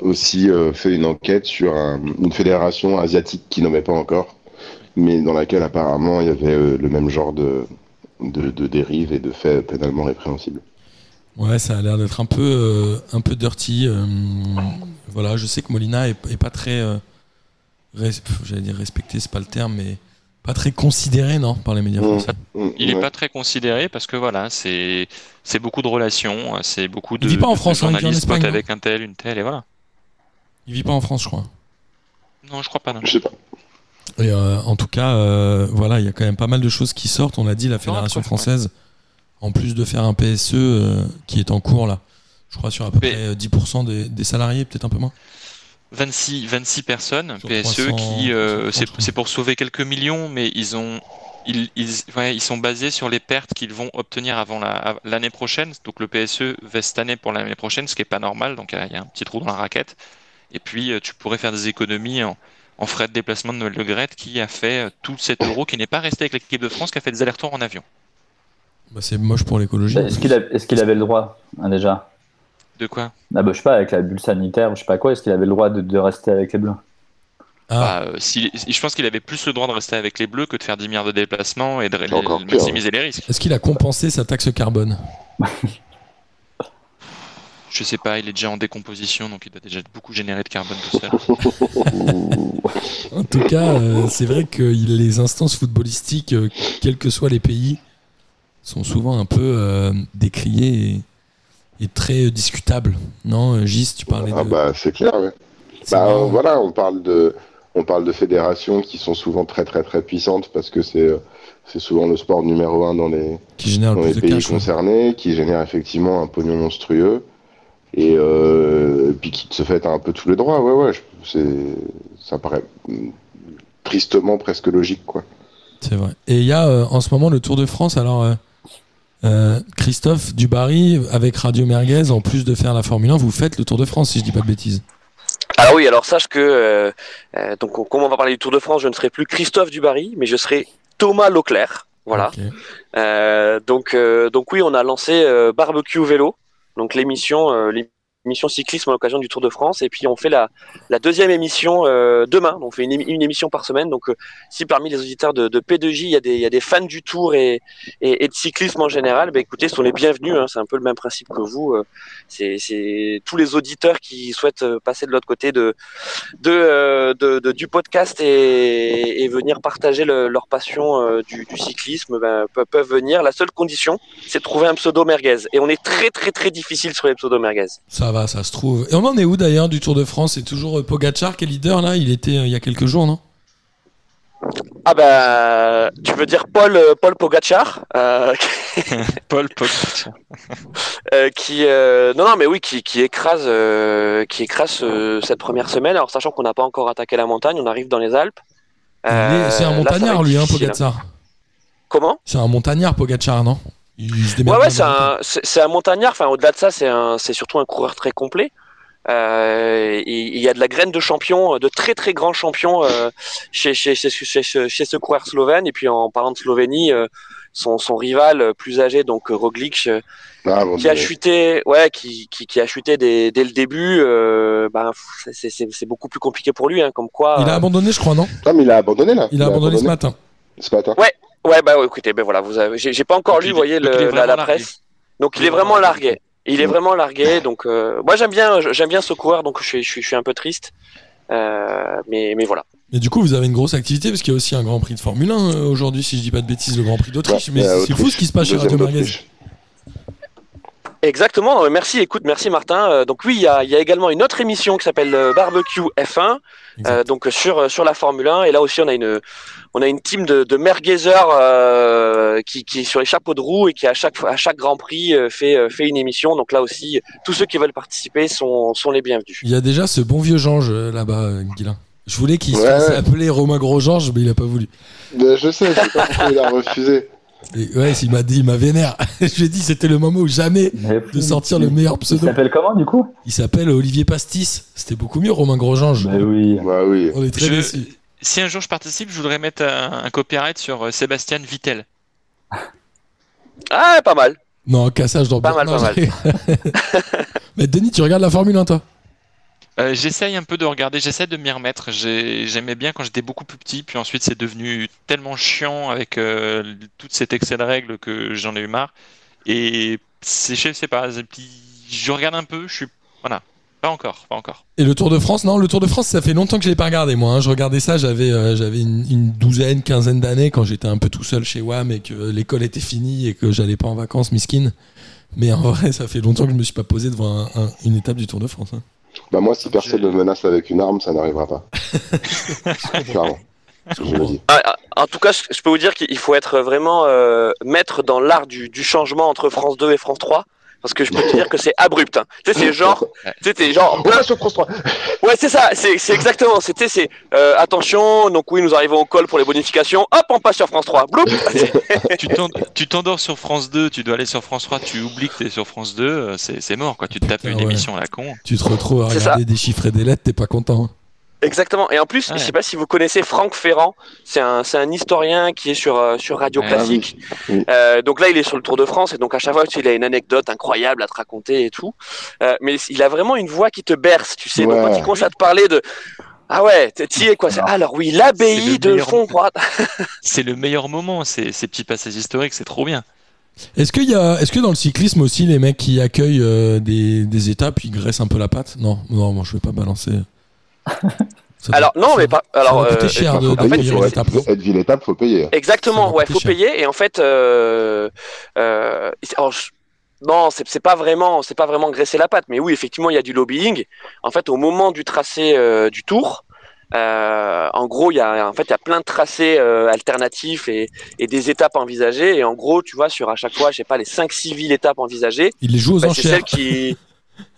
aussi euh, fait une enquête sur un- une fédération asiatique qu'il nommait pas encore, mais dans laquelle apparemment il y avait le même genre de, de, de dérives et de faits pénalement répréhensibles. Ouais, ça a l'air d'être un peu, un peu dirty. voilà, je sais que Molina est, pas très, euh, j'allais dire respecté, c'est pas le terme, mais pas très considéré, non, par les médias Mmh. français. Mm, Il n'est ouais. pas très considéré parce que voilà, c'est c'est beaucoup de relations, c'est beaucoup de, Il vit pas en France, hein, il vit en Espagne, avec un tel, une telle, et voilà. Il vit pas en France, je crois. Non, je crois pas. Non. Je sais pas. Et euh, en tout cas, euh, voilà, il y a quand même pas mal de choses qui sortent. On l'a dit, la Fédération française, en plus de faire un PSE euh, qui est en cours là, je crois sur à peu Mais- près euh, 10% des, des salariés, peut-être un peu moins. 26, 26 personnes, Sur PSE, 300, qui euh, c'est 330. c'est pour sauver quelques millions, mais ils ont ils, ils, ouais, ils sont basés sur les pertes qu'ils vont obtenir avant la- l'année prochaine. Donc le PSE va cette année pour l'année prochaine, ce qui est pas normal. Donc il y a un petit trou dans la raquette. Et puis euh, tu pourrais faire des économies en, en frais de déplacement de Noël Le Graët qui a fait euh, tout cet euro, qui n'est pas resté avec l'équipe de France, qui a fait des allers-retours en avion. Bah, c'est moche pour l'écologie. Est-ce qu'il a- est-ce qu'il avait le droit, hein, déjà? De quoi ah bah, Je sais pas, avec la bulle sanitaire, je sais pas quoi, est-ce qu'il avait le droit de, de rester avec les Bleus? Ah, Bah, euh, s'il- je pense qu'il avait plus le droit de rester avec les Bleus que de faire 10 milliards de déplacements et de maximiser les risques. Est-ce qu'il a compensé sa taxe carbone? Je sais pas, il est déjà en décomposition, donc il doit déjà beaucoup générer de carbone tout seul. En tout cas, euh, c'est vrai que les instances footballistiques, euh, quels que soient les pays, sont souvent un peu euh, décriées et très discutables. Non, euh, Gis, tu parlais Ah de. bah c'est clair, ouais. Bah, euh, voilà, on parle de, on parle de fédérations qui sont souvent très très très puissantes parce que c'est, euh, c'est souvent le sport numéro un dans les, qui génère dans le les de pays cash. ouais. concernés, qui génère effectivement un pognon monstrueux et euh, puis qui se fait un peu tous les droits. Ouais, ouais, c'est, ça paraît mm, tristement presque logique, quoi. C'est vrai. Et il y a euh, en ce moment le Tour de France. Alors, euh, Christophe Dubarry, avec Radio Merguez, en plus de faire la Formule 1, vous faites le Tour de France, si je dis pas de bêtises. Alors oui, alors sache que euh, euh, donc comme on va parler du Tour de France, je ne serai plus Christophe Dubarry, mais je serai Thomas Leclerc. Voilà. Donc donc oui, on a lancé Barbecue Vélo, donc l'émission l'émission cyclisme à l'occasion du Tour de France, et puis on fait la deuxième émission euh, demain. On fait une, émi- une émission par semaine. Donc euh, si parmi les auditeurs de, de P2J, il y a des fans du Tour et et, de cyclisme en général, bah écoutez, sont les bienvenus. hein. c'est un peu le même principe que vous. euh, c'est tous les auditeurs qui souhaitent passer de l'autre côté du podcast et, venir partager le- leur passion du, cyclisme pe- peuvent venir. La seule condition, c'est de trouver un pseudo merguez. Et on est très très très difficile sur les pseudos merguez. Ça va, ça se trouve. Et on en est où d'ailleurs du Tour de France? C'est toujours euh, Pogacar qui est leader là? Il était euh, il y a quelques jours, non? Ah bah, tu veux dire Paul euh, Paul Pogacar euh, Paul Pogacar. euh, qui euh, non non mais oui qui, qui écrase euh, qui écrase euh, cette première semaine. Alors sachant qu'on n'a pas encore attaqué la montagne, on arrive dans les Alpes. Euh, C'est un montagnard lui, hein, Pogacar. Comment? C'est un montagnard, Pogacar, non? Ouais, ouais, c'est un, un montagnard. Enfin, au-delà de ça, c'est un, c'est surtout un coureur très complet. Euh, il y a de la graine de champion, de très très grands champions euh, chez, chez, chez, chez, chez- chez ce coureur slovène. Et puis en parlant de Slovénie, euh, son, son rival euh, plus âgé, donc euh, Roglic, euh, Ah, bon, qui a chuté, ouais, qui, qui, qui a chuté dès, dès le début. Euh, ben, c'est- beaucoup plus compliqué pour lui, hein, comme quoi. Il a euh, abandonné, je crois, non? Ah, mais il a abandonné là. Il a abandonné ce matin. ce matin. Ouais, bah ouais, écoutez, ben voilà, vous avez, j'ai j'ai pas encore Donc lu, vous est- voyez, le, la, vraiment la largué. presse. Donc il est vraiment largué. Il est vraiment largué, donc euh, moi j'aime bien, j'aime bien ce coureur, donc je suis, je suis, je suis un peu triste, euh, mais, mais voilà. Et du coup, vous avez une grosse activité parce qu'il y a aussi un Grand Prix de Formule 1 euh, aujourd'hui, si je dis pas de bêtises, le Grand Prix d'Autriche. Ouais, Mais euh, c'est Autriche. fou ce qui se passe chez Radio Merguez. Exactement. Mais merci. Écoute, merci Martin. Euh, donc oui, il y a, il y a également une autre émission qui s'appelle euh, Barbecue F1, euh, Exact. donc sur sur la Formule 1. Et là aussi, on a une on a une team de, de merguezers euh, qui, qui est sur les chapeaux de roue et qui à chaque à chaque Grand Prix euh, fait euh, fait une émission. Donc là aussi, tous ceux qui veulent participer sont sont les bienvenus. Il y a déjà ce bon vieux Georges euh, là-bas, euh, Guilain. Je voulais qu'il Ouais, ouais. appeler Romain Gros-Georges, mais il a pas voulu. Mais je sais, je sais pas pourquoi il a refusé. Et ouais, il m'a dit, il m'a vénère. je lui ai dit, c'était le moment où jamais Mais- de sortir le meilleur Il pseudo. s'appelle comment du coup? Il s'appelle Olivier Pastis. C'était beaucoup mieux, Romain Grosjeange. Bah oui. Bah oui. On est très Je- déçus. Si un jour je participe, je voudrais mettre un, un copyright sur euh, Sébastien Vittel. Ah, pas mal. Non, cassage dans Pas mal, Non, pas mal. Mais Denis, tu regardes la Formule 1, toi? Euh, j'essaye un peu de regarder, j'essaie de m'y remettre. J'ai- J'aimais bien quand j'étais beaucoup plus petit, puis ensuite c'est devenu tellement chiant avec euh, toute cette excès de règles que j'en ai eu marre. Et c'est, je sais pas, puis je regarde un peu, je suis. Voilà, pas encore, pas encore. Et le Tour de France Non, le Tour de France, ça fait longtemps que je l'ai pas regardé, moi. hein. Je regardais ça, j'avais euh, une, douzaine, quinzaine d'années quand j'étais un peu tout seul chez WAM et que l'école était finie et que j'allais pas en vacances, miskin. Mais en vrai, ça fait longtemps que je me suis pas posé devant un- un- une étape du Tour de France. hein. Bah moi, si personne ne me menace avec une arme, ça n'arrivera pas. Clairement. Je le dis. Ah, ah, en tout cas, je je peux vous dire qu'il faut être vraiment euh, maître dans l'art du, du changement entre France 2 et France 3. Parce que je peux te dire que c'est abrupt. hein. Tu sais, c'est genre, tu sais, t'es genre, Voilà sur France 3. ouais, c'est ça, c'est exactement. C'était, c'est euh, attention. Donc oui, nous arrivons au col pour les bonifications. Hop, on passe sur France 3. Bloup. tu t'en- tu t'endors sur France 2, tu dois aller sur France 3, tu oublies que t'es sur France 2, euh, c'est mort quoi. Tu te tapes Putain, une ouais. émission à la con. Tu te retrouves à regarder des chiffres et des lettres, t'es pas content. Exactement. Et en plus, Ouais. je sais pas si vous connaissez Franck Ferrand. C'est un, c'est un historien qui est sur euh, sur Radio Ouais. Classique. oui. Euh, donc là, il est sur le Tour de France et donc à chaque fois, tu sais, il a une anecdote incroyable à te raconter et tout. Euh, mais il a vraiment une voix qui te berce, tu sais. Donc Ouais. quand il commence à te parler de ah ouais, t'y t'y es quoi c'est- Alors oui, l'abbaye de meilleur-. C'est le meilleur moment, ces, ces petits passages historiques, c'est trop bien. Est-ce qu'il y a, est-ce que dans le cyclisme aussi, les mecs qui accueillent euh, des, des étapes, ils graissent un peu la patte? Non, non, moi je vais pas balancer. Ça Alors doit- non, ça mais pas. ça Alors doit coûter euh, cher Enfin, de, faut de en fait, payer être, faut. Exactement, Ça ouais, faut cher. payer. Et en fait, euh, euh, alors, je- non, c'est pas vraiment, c'est pas vraiment graisser la patte, mais oui, effectivement, il y a du lobbying. En fait, au moment du tracé euh, du Tour, euh, en gros, il y a, en fait, il y a plein de tracés euh, alternatifs et, et des étapes envisagées. Et en gros, tu vois, sur à chaque fois, je sais pas, les 5-6 villes étapes envisagées, Ils les jouent aux bah, c'est enchères. celle qui,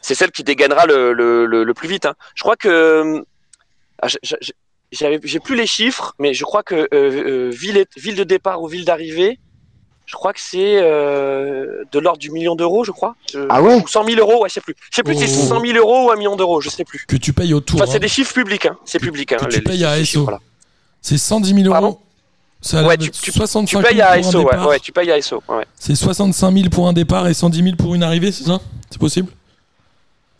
c'est celle qui dégainera le, le, le, le plus vite. hein. Je crois que, ah, j'ai plus les chiffres, mais je crois que euh, euh, ville, et- ville de départ ou ville d'arrivée, je crois que c'est euh, de l'ordre du million d'euros, je crois. Je- Ah ouais? Ou 100 000 euros, ouais, je sais plus. Je sais plus si c'est Oh. 100 000 euros ou un million d'euros, je sais plus. Que tu payes au tour. Enfin, c'est hein. des chiffres publics, hein. C'est public, hein. que les- tu les- payes à chiffres-là. C'est 110 000 euros. Pardon? Ça Ouais, tu- tu- 65 Tu 000 payes à pour un ASO, ouais, départ. ouais, tu payes à ASO, ouais. C'est 65 000 pour un départ et 110 000 pour une arrivée, c'est ça? C'est possible?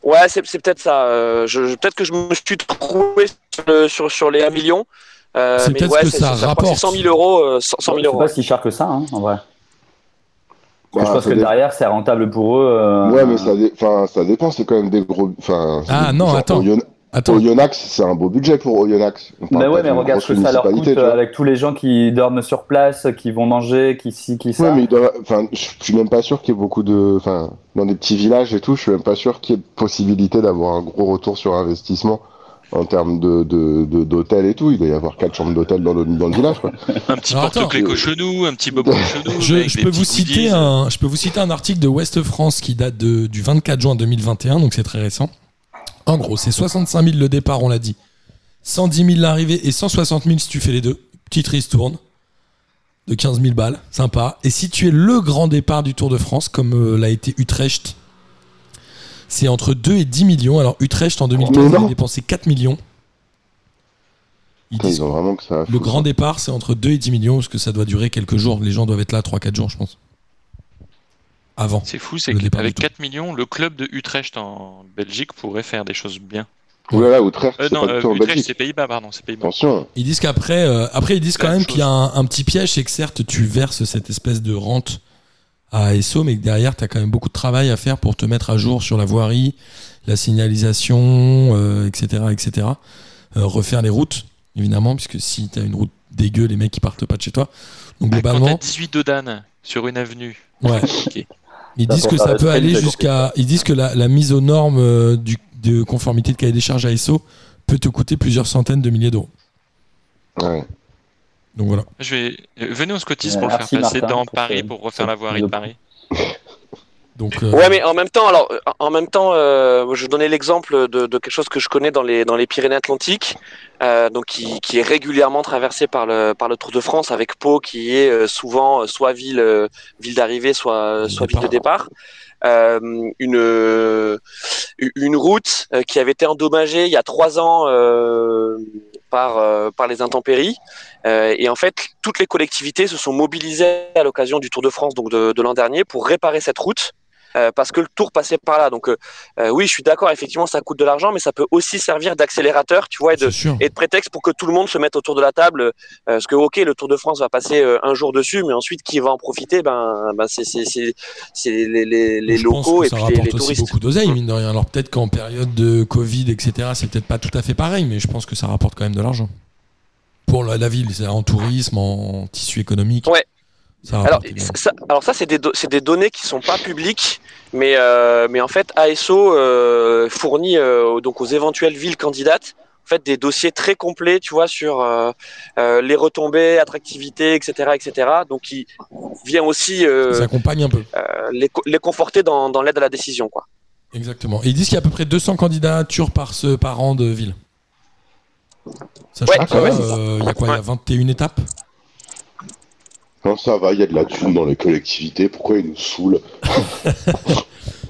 Ouais, c'est, c'est peut-être ça. euh, je, je- peut-être que je me suis trouvé sur, le- sur, sur les 1 million. Euh, C'est mais peut-être ouais, que c'est, ça c'est- rapporte. c'est 100 000 euros. euh, 100 100 000 C'est euros. pas ouais. si cher que ça, hein, en vrai. Bah, je pense ça que dé- derrière, c'est rentable pour eux. euh, Ouais, mais ça, dé- enfin, ça dépend, c'est quand même des gros. Enfin, Ah, c'est- non, genre, attends. Oyonnax- Attends, Oyonnax, c'est un beau budget pour Oyonnax. Mais ouais, mais regarde ce que ça leur coûte euh, avec tous les gens qui dorment sur place, qui vont manger, qui ci, qui ça. Ouais, mais enfin, je suis même pas sûr qu'il y ait beaucoup de, enfin, dans des petits villages et tout, je suis même pas sûr qu'il y ait possibilité d'avoir un gros retour sur investissement en termes de, d'hôtel et tout. Il doit y avoir quatre chambres d'hôtel dans le, dans le village, quoi. Un petit porte-clés cochonou, un petit bob cochonou. je, peux vous citer goodies. un, je peux vous citer un article de Ouest France qui date de, du 24 juin 2021, donc c'est très récent. En gros, c'est 65 000 le départ, on l'a dit. 110 000 l'arrivée et 160 000 si tu fais les deux. Petite ristourne de 15 000 balles, sympa. Et si tu es le grand départ du Tour de France, comme euh, l'a été Utrecht, c'est entre 2 et 10 millions. Alors Utrecht en 2015 Mais avait non. dépensé 4 millions. Ils Putain, disent ils ont vraiment que ça. le grand départ, c'est entre 2 et 10 millions, parce que ça doit durer quelques jours. Les gens doivent être là 3-4 jours, je pense. Avant. C'est fou, c'est qu'avec du Tour. 4 millions, le club de Utrecht en Belgique pourrait faire des choses bien. Ouh là là, Utrecht, Euh, c'est non, pas euh, du tout en Utrecht, Belgique. c'est Pays-Bas, pardon, c'est Pays-Bas. Attention. Ils disent qu'après, euh, après ils disent quand Même qu'il y a un, un petit piège, c'est que certes tu verses cette espèce de rente à ASO, mais que derrière tu as quand même beaucoup de travail à faire pour te mettre à jour sur la voirie, la signalisation, euh, etc., etc. Euh, refaire les routes, évidemment, puisque si tu as une route dégueu, les mecs ils partent pas de chez toi. Donc Ah, Quand t'as globalement, 18 dodanes sur une avenue, ouais. Ils disent que ça peut aller jusqu'à. Ils disent que la, la mise aux normes euh, du, de conformité de cahier des charges ASO peut te coûter plusieurs centaines de milliers d'euros. Ouais. Donc voilà. Je vais... euh, Venez au Scottis Euh, pour le faire passer Martin, dans Paris pour refaire la voirie de Paris. Donc, euh, Ouais, mais en même temps, alors, en même temps, euh, je donnais l'exemple de, de quelque chose que je connais dans les dans les Pyrénées-Atlantiques, euh, donc qui, qui est régulièrement traversé par le par le Tour de France avec Pau qui est souvent soit ville ville d'arrivée, soit Ville soit de ville de départ. Euh, une une route qui avait été endommagée il y a trois ans par par les intempéries. Et en fait, toutes les collectivités se sont mobilisées à l'occasion du Tour de France donc de, de l'an dernier pour réparer cette route euh, parce que le tour passait par là. Donc euh, euh, oui, je suis d'accord, effectivement, ça coûte de l'argent, mais ça peut aussi servir d'accélérateur, tu vois, et de, et prétexte pour que tout le monde se mette autour de la table. euh, parce que ok, le Tour de France va passer un jour dessus, mais ensuite qui va en profiter? Ben, ben c'est les locaux et ça puis les, rapporte les aussi touristes. beaucoup d'oseille, mine de rien. Alors peut-être qu'en période de Covid, etc., c'est peut-être pas tout à fait pareil, mais je pense que ça rapporte quand même de l'argent. Pour la, la ville, c'est en tourisme, en tissu économique. Ouais. Ça Alors ça, alors ça c'est des do- c'est des données qui sont pas publiques, mais euh, mais en fait ASO euh, fournit euh, donc aux éventuelles villes candidates en fait des dossiers très complets, tu vois, sur euh, euh, les retombées, attractivité, etc., etc. Donc il vient aussi euh, accompagne un peu. euh, les, co- les conforter dans, dans l'aide à la décision, quoi. Exactement. Et ils disent qu'il y a à peu près 200 candidatures par, ce, par an de ville. Sachant Ouais, que, quand même. euh, il y a quoi Il y a 21 étapes? Non, ça va, il y a de la thune dans les collectivités. Pourquoi ils nous saoulent?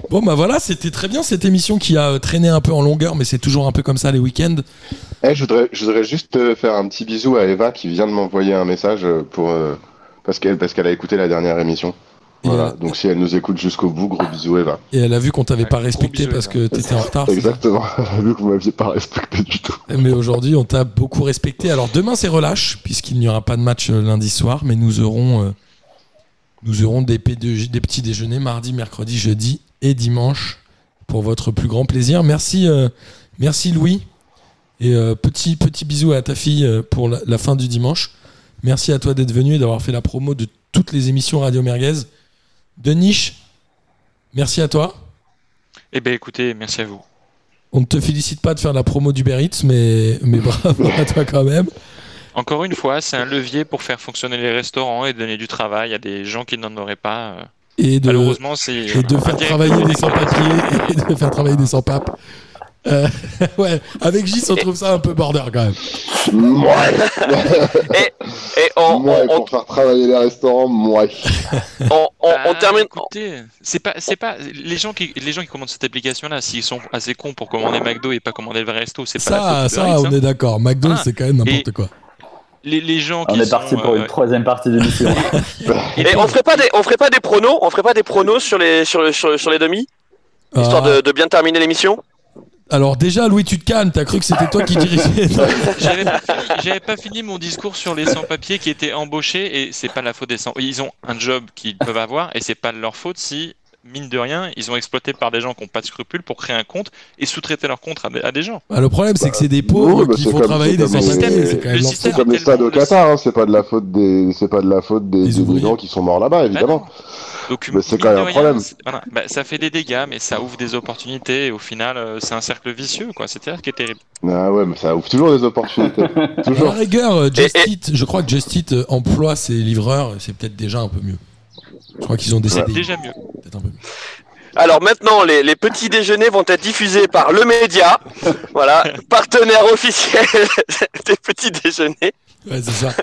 Bon, bah voilà, c'était très bien cette émission qui a euh, traîné un peu en longueur, mais c'est toujours un peu comme ça les week-ends. Eh, je, voudrais, je voudrais juste euh, faire un petit bisou à Eva qui vient de m'envoyer un message euh, pour, euh, parce qu'elle parce qu'elle a écouté la dernière émission. Voilà. euh, Donc si elle nous écoute jusqu'au bout, gros bisous Eva. et elle a vu qu'on t'avait Ouais, pas respecté bisous, parce que t'étais en retard. c'est ça Exactement. Vu que vous m'aviez pas respecté du tout. Mais aujourd'hui, on t'a beaucoup respecté. Alors demain, c'est relâche, puisqu'il n'y aura pas de match euh, lundi soir, mais nous aurons, euh, nous aurons des, P2J des petits déjeuners mardi, mercredi, jeudi et dimanche pour votre plus grand plaisir. Merci, euh, merci Louis. Et euh, petit, petit bisou à ta fille pour la, la fin du dimanche. Merci à toi d'être venu et d'avoir fait la promo de toutes les émissions Radio Merguez. Denis, merci à toi. Eh ben écoutez, merci à vous. On ne te félicite pas de faire la promo d'Uber Eats, mais, mais bravo à toi quand même. Encore une fois, c'est un levier pour faire fonctionner les restaurants et donner du travail à des gens qui n'en auraient pas. euh. Et de, Malheureusement, c'est et de un faire travailler des sans-papiers et de faire travailler des sans-papes. Euh, ouais, avec Gis, on trouve ça un peu border quand même. Moi, Et on, moi, on, on, pour faire travailler les restaurants, moi. on, on- on Ah, termine. Écoutez, c'est pas, c'est pas les gens qui, les gens qui commandent cette application-là, s'ils sont assez cons pour commander McDo et pas commander le vrai resto, c'est pas la Ça, faute de ça, on hein. est d'accord. McDo, Voilà. c'est quand même n'importe Et- quoi. Les, les gens On qui est sont, parti pour euh, une troisième partie d'émission. Et on ferait pas des, on ferait pas des pronos, on ferait pas des pronos sur les, sur, sur, sur les demi, histoire Ah, de, de bien terminer l'émission? Alors déjà, Louis, tu te calmes. T'as cru que c'était toi qui dirigeais. J'avais pas, pas fini mon discours sur les sans-papiers qui étaient embauchés et c'est pas la faute des sans. Ils ont un job qu'ils peuvent avoir et c'est pas de leur faute si, mine de rien, ils ont exploité par des gens qui ont pas de scrupules pour créer un compte et sous-traiter leur compte à des, à des gens. Bah, le problème, c'est que c'est des pauvres bah, qui c'est font travailler des sans-papiers. le C'est comme les stades au Qatar, hein, c'est pas de la faute des, c'est pas de la faute des, Des des ouvriers. migrants qui sont morts là-bas, évidemment. Donc, Mais c'est quand même un rien, problème. c'est- voilà, bah, ça fait des dégâts, mais ça ouvre des opportunités et au final, euh, c'est un cercle vicieux, quoi. C'est ça qui est terrible. Ah ouais, mais ça ouvre toujours des opportunités. À toujours. la rigueur, euh, Just Et- et- Eat, je crois que Just Eat euh, emploie ses livreurs. C'est peut-être déjà un peu mieux. Je crois qu'ils ont des C'est CDI. déjà mieux. Peut-être un peu mieux. Alors maintenant, les, les petits déjeuners vont être diffusés par le média, voilà, partenaire officiel des petits déjeuners. Ouais, c'est ça.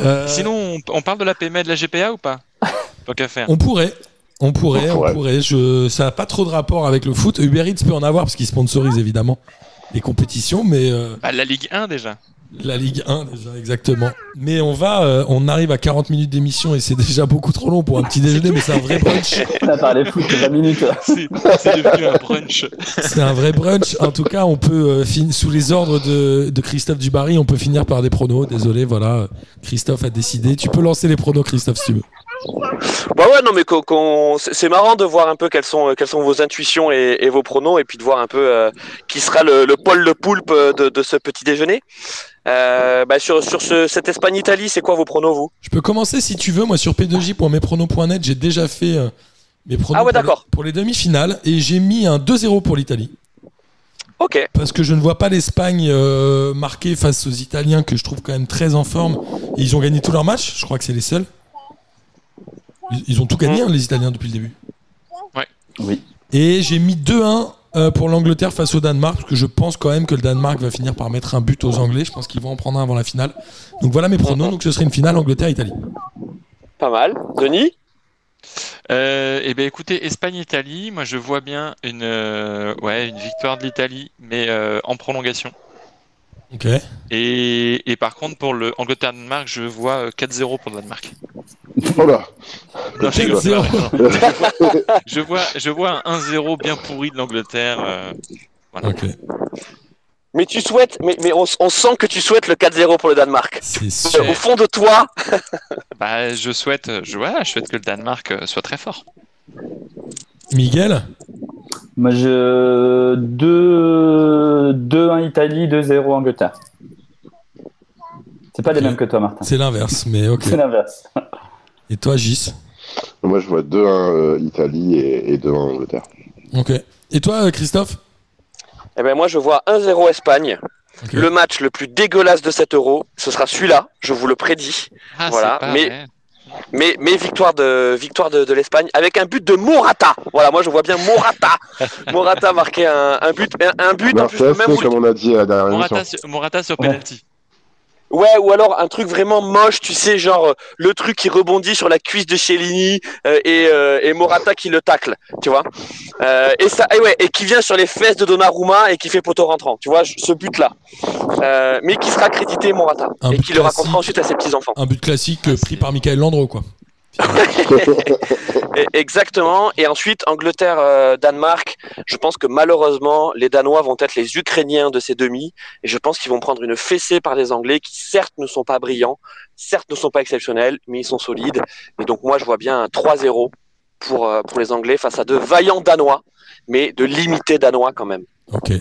Euh, Sinon, on, on parle de la PME et de la GPA ou pas? Tant qu'à faire. On pourrait. On pourrait, On on pourrait. Je, ça n'a pas trop de rapport avec le foot. Uber Eats peut en avoir parce qu'il sponsorise évidemment les compétitions, mais euh, Bah, la Ligue 1 déjà. la Ligue 1 déjà exactement. Mais on va, euh, on arrive à 40 minutes d'émission et c'est déjà beaucoup trop long pour un petit déjeuner, mais c'est un vrai brunch. On a parlé foot 20 minutes. C'est c'est devenu un brunch. C'est un vrai brunch. En tout cas, on peut euh, fin- sous les ordres de, de Christophe Dubarry, on peut finir par des pronos. Désolé, voilà. Christophe a décidé. Tu peux lancer les pronos, Christophe, si tu veux. Bah ouais, non mais c'est marrant de voir un peu quelles sont, quelles sont vos intuitions et, et vos pronos et puis de voir un peu euh, qui sera le, le poil de poulpe de, de ce petit déjeuner. Euh, bah sur sur ce, cette Espagne-Italie, c'est quoi vos pronos vous? Je peux commencer si tu veux. Moi, sur p2j.mespronos.net, j'ai déjà fait euh, Mes pronos Ah ouais, pour les- d'accord. Pour les demi-finales, et j'ai mis un 2-0 pour l'Italie. Ok. Parce que je ne vois pas l'Espagne euh, marquer face aux Italiens, que je trouve quand même très en forme. Et ils ont gagné tous leurs matchs, je crois que c'est les seuls. Ils, ont tout gagné, hein, les Italiens, depuis le début. Oui. Et j'ai mis 2-1 euh, pour l'Angleterre face au Danemark, parce que je pense quand même que le Danemark va finir par mettre un but aux Anglais. Je pense qu'ils vont en prendre un avant la finale. Donc voilà mes pronos. Donc ce serait une finale Angleterre-Italie. Pas mal. Denis Euh, eh ben écoutez, Espagne-Italie, moi je vois bien une, euh, ouais, une victoire de l'Italie, mais euh, en prolongation. Ok. Et, et par contre, pour le Angleterre-Danemark, je vois euh, 4-0 pour le Danemark. Oh là Non, je rigole, 4-0. non, non. Je vois, je vois un 1-0 bien pourri de l'Angleterre. euh, voilà. Ok. Mais tu souhaites, mais, mais on, on sent que tu souhaites le 4-0 pour le Danemark. Euh, sûr. Au fond de toi, Bah, je souhaite, je, voilà, je souhaite que le Danemark euh, soit très fort. Miguel? Moi, je 2 2-1 Italie, 2-0 Angleterre. C'est pas les mêmes que toi, Martin. C'est l'inverse, mais ok. C'est l'inverse. Et toi, Gis? Moi, je vois 2-1 euh, Italie et, et 2-1 Angleterre. Ok. Et toi, euh, Christophe? Eh ben moi je vois 1-0 Espagne. Le match le plus dégueulasse de cet euro, ce sera celui-là, je vous le prédis. Ah, Voilà, pas mais-. Mais, mais victoire de, victoire de, de l'Espagne avec un but de Morata. Voilà, moi je vois bien Morata. Morata marquer un, un but, un, un but en Non, plus même comme on a dit à la dernière émission. Morata, sur, Morata sur Ouais. penalty. Ouais, ou alors un truc vraiment moche, tu sais, genre euh, le truc qui rebondit sur la cuisse de Cellini euh, et, euh, et Morata qui le tacle, tu vois. Euh, et ça, et ouais, et qui vient sur les fesses de Donnarumma et qui fait poteau rentrant, tu vois, ce but-là. Euh, mais qui sera crédité Morata Un et qui le racontera ensuite à ses petits enfants. Un but classique pris par Michael Landreau, quoi. Exactement. Et ensuite, Angleterre-Danemark. je pense que malheureusement, les Danois vont être les Ukrainiens de ces demi. Et je pense qu'ils vont prendre une fessée par les Anglais qui, certes, ne sont pas brillants, certes, ne sont pas exceptionnels, mais ils sont solides. Et donc, moi, je vois bien un 3-0 pour, euh, pour les Anglais face à de vaillants Danois, mais de limités Danois quand même. Ok.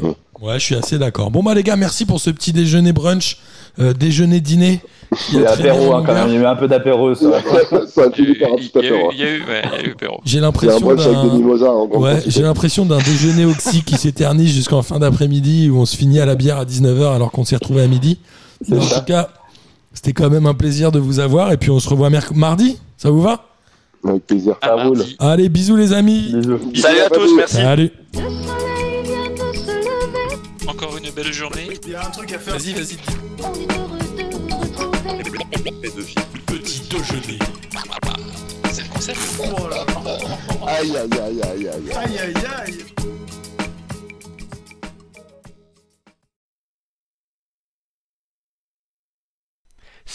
Ouais, je suis assez d'accord. Bon, bah, les gars, merci pour ce petit déjeuner brunch, euh, déjeuner dîner. a apéro, hein, quand même. Il y a eu un peu d'apéro. ça. Il y a eu- il y a eu- apéro. il y a eu, ouais, il y a eu Perrault. J'ai l'impression d'un. Ouais, j'ai l'impression déjeuner oxy qui s'éternise jusqu'en fin d'après-midi où on se finit à la bière à 19h alors qu'on s'est retrouvé à midi. C'est En ça. tout cas, c'était quand même un plaisir de vous avoir et puis on se revoit merc- mardi. Ça vous va? Avec plaisir. À Ça roule. Allez, bisous les amis. Bisous. Salut à tous, merci. Salut. Belle journée. Il y a un truc à faire. Vas-y, vas-y. on est heureux de vous retrouver. Petit déjeuner. C'est le concept. Oh là. Aïe, aïe, aïe, aïe, aïe. Aïe aïe aïe.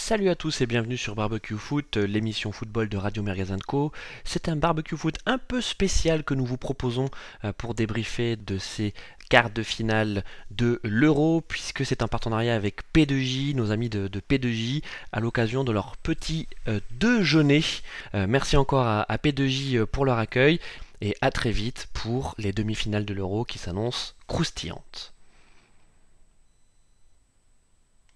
Salut à tous et bienvenue sur Barbecue Foot, euh, l'émission football de Radio Magazine Co. C'est un barbecue foot un peu spécial que nous vous proposons euh, pour débriefer de ces quarts de finale de l'Euro, puisque c'est un partenariat avec P2J, nos amis de, de P2J, à l'occasion de leur petit euh, déjeuner. Merci encore à, à P2J euh, pour leur accueil et à très vite pour les demi-finales de l'Euro qui s'annoncent croustillantes.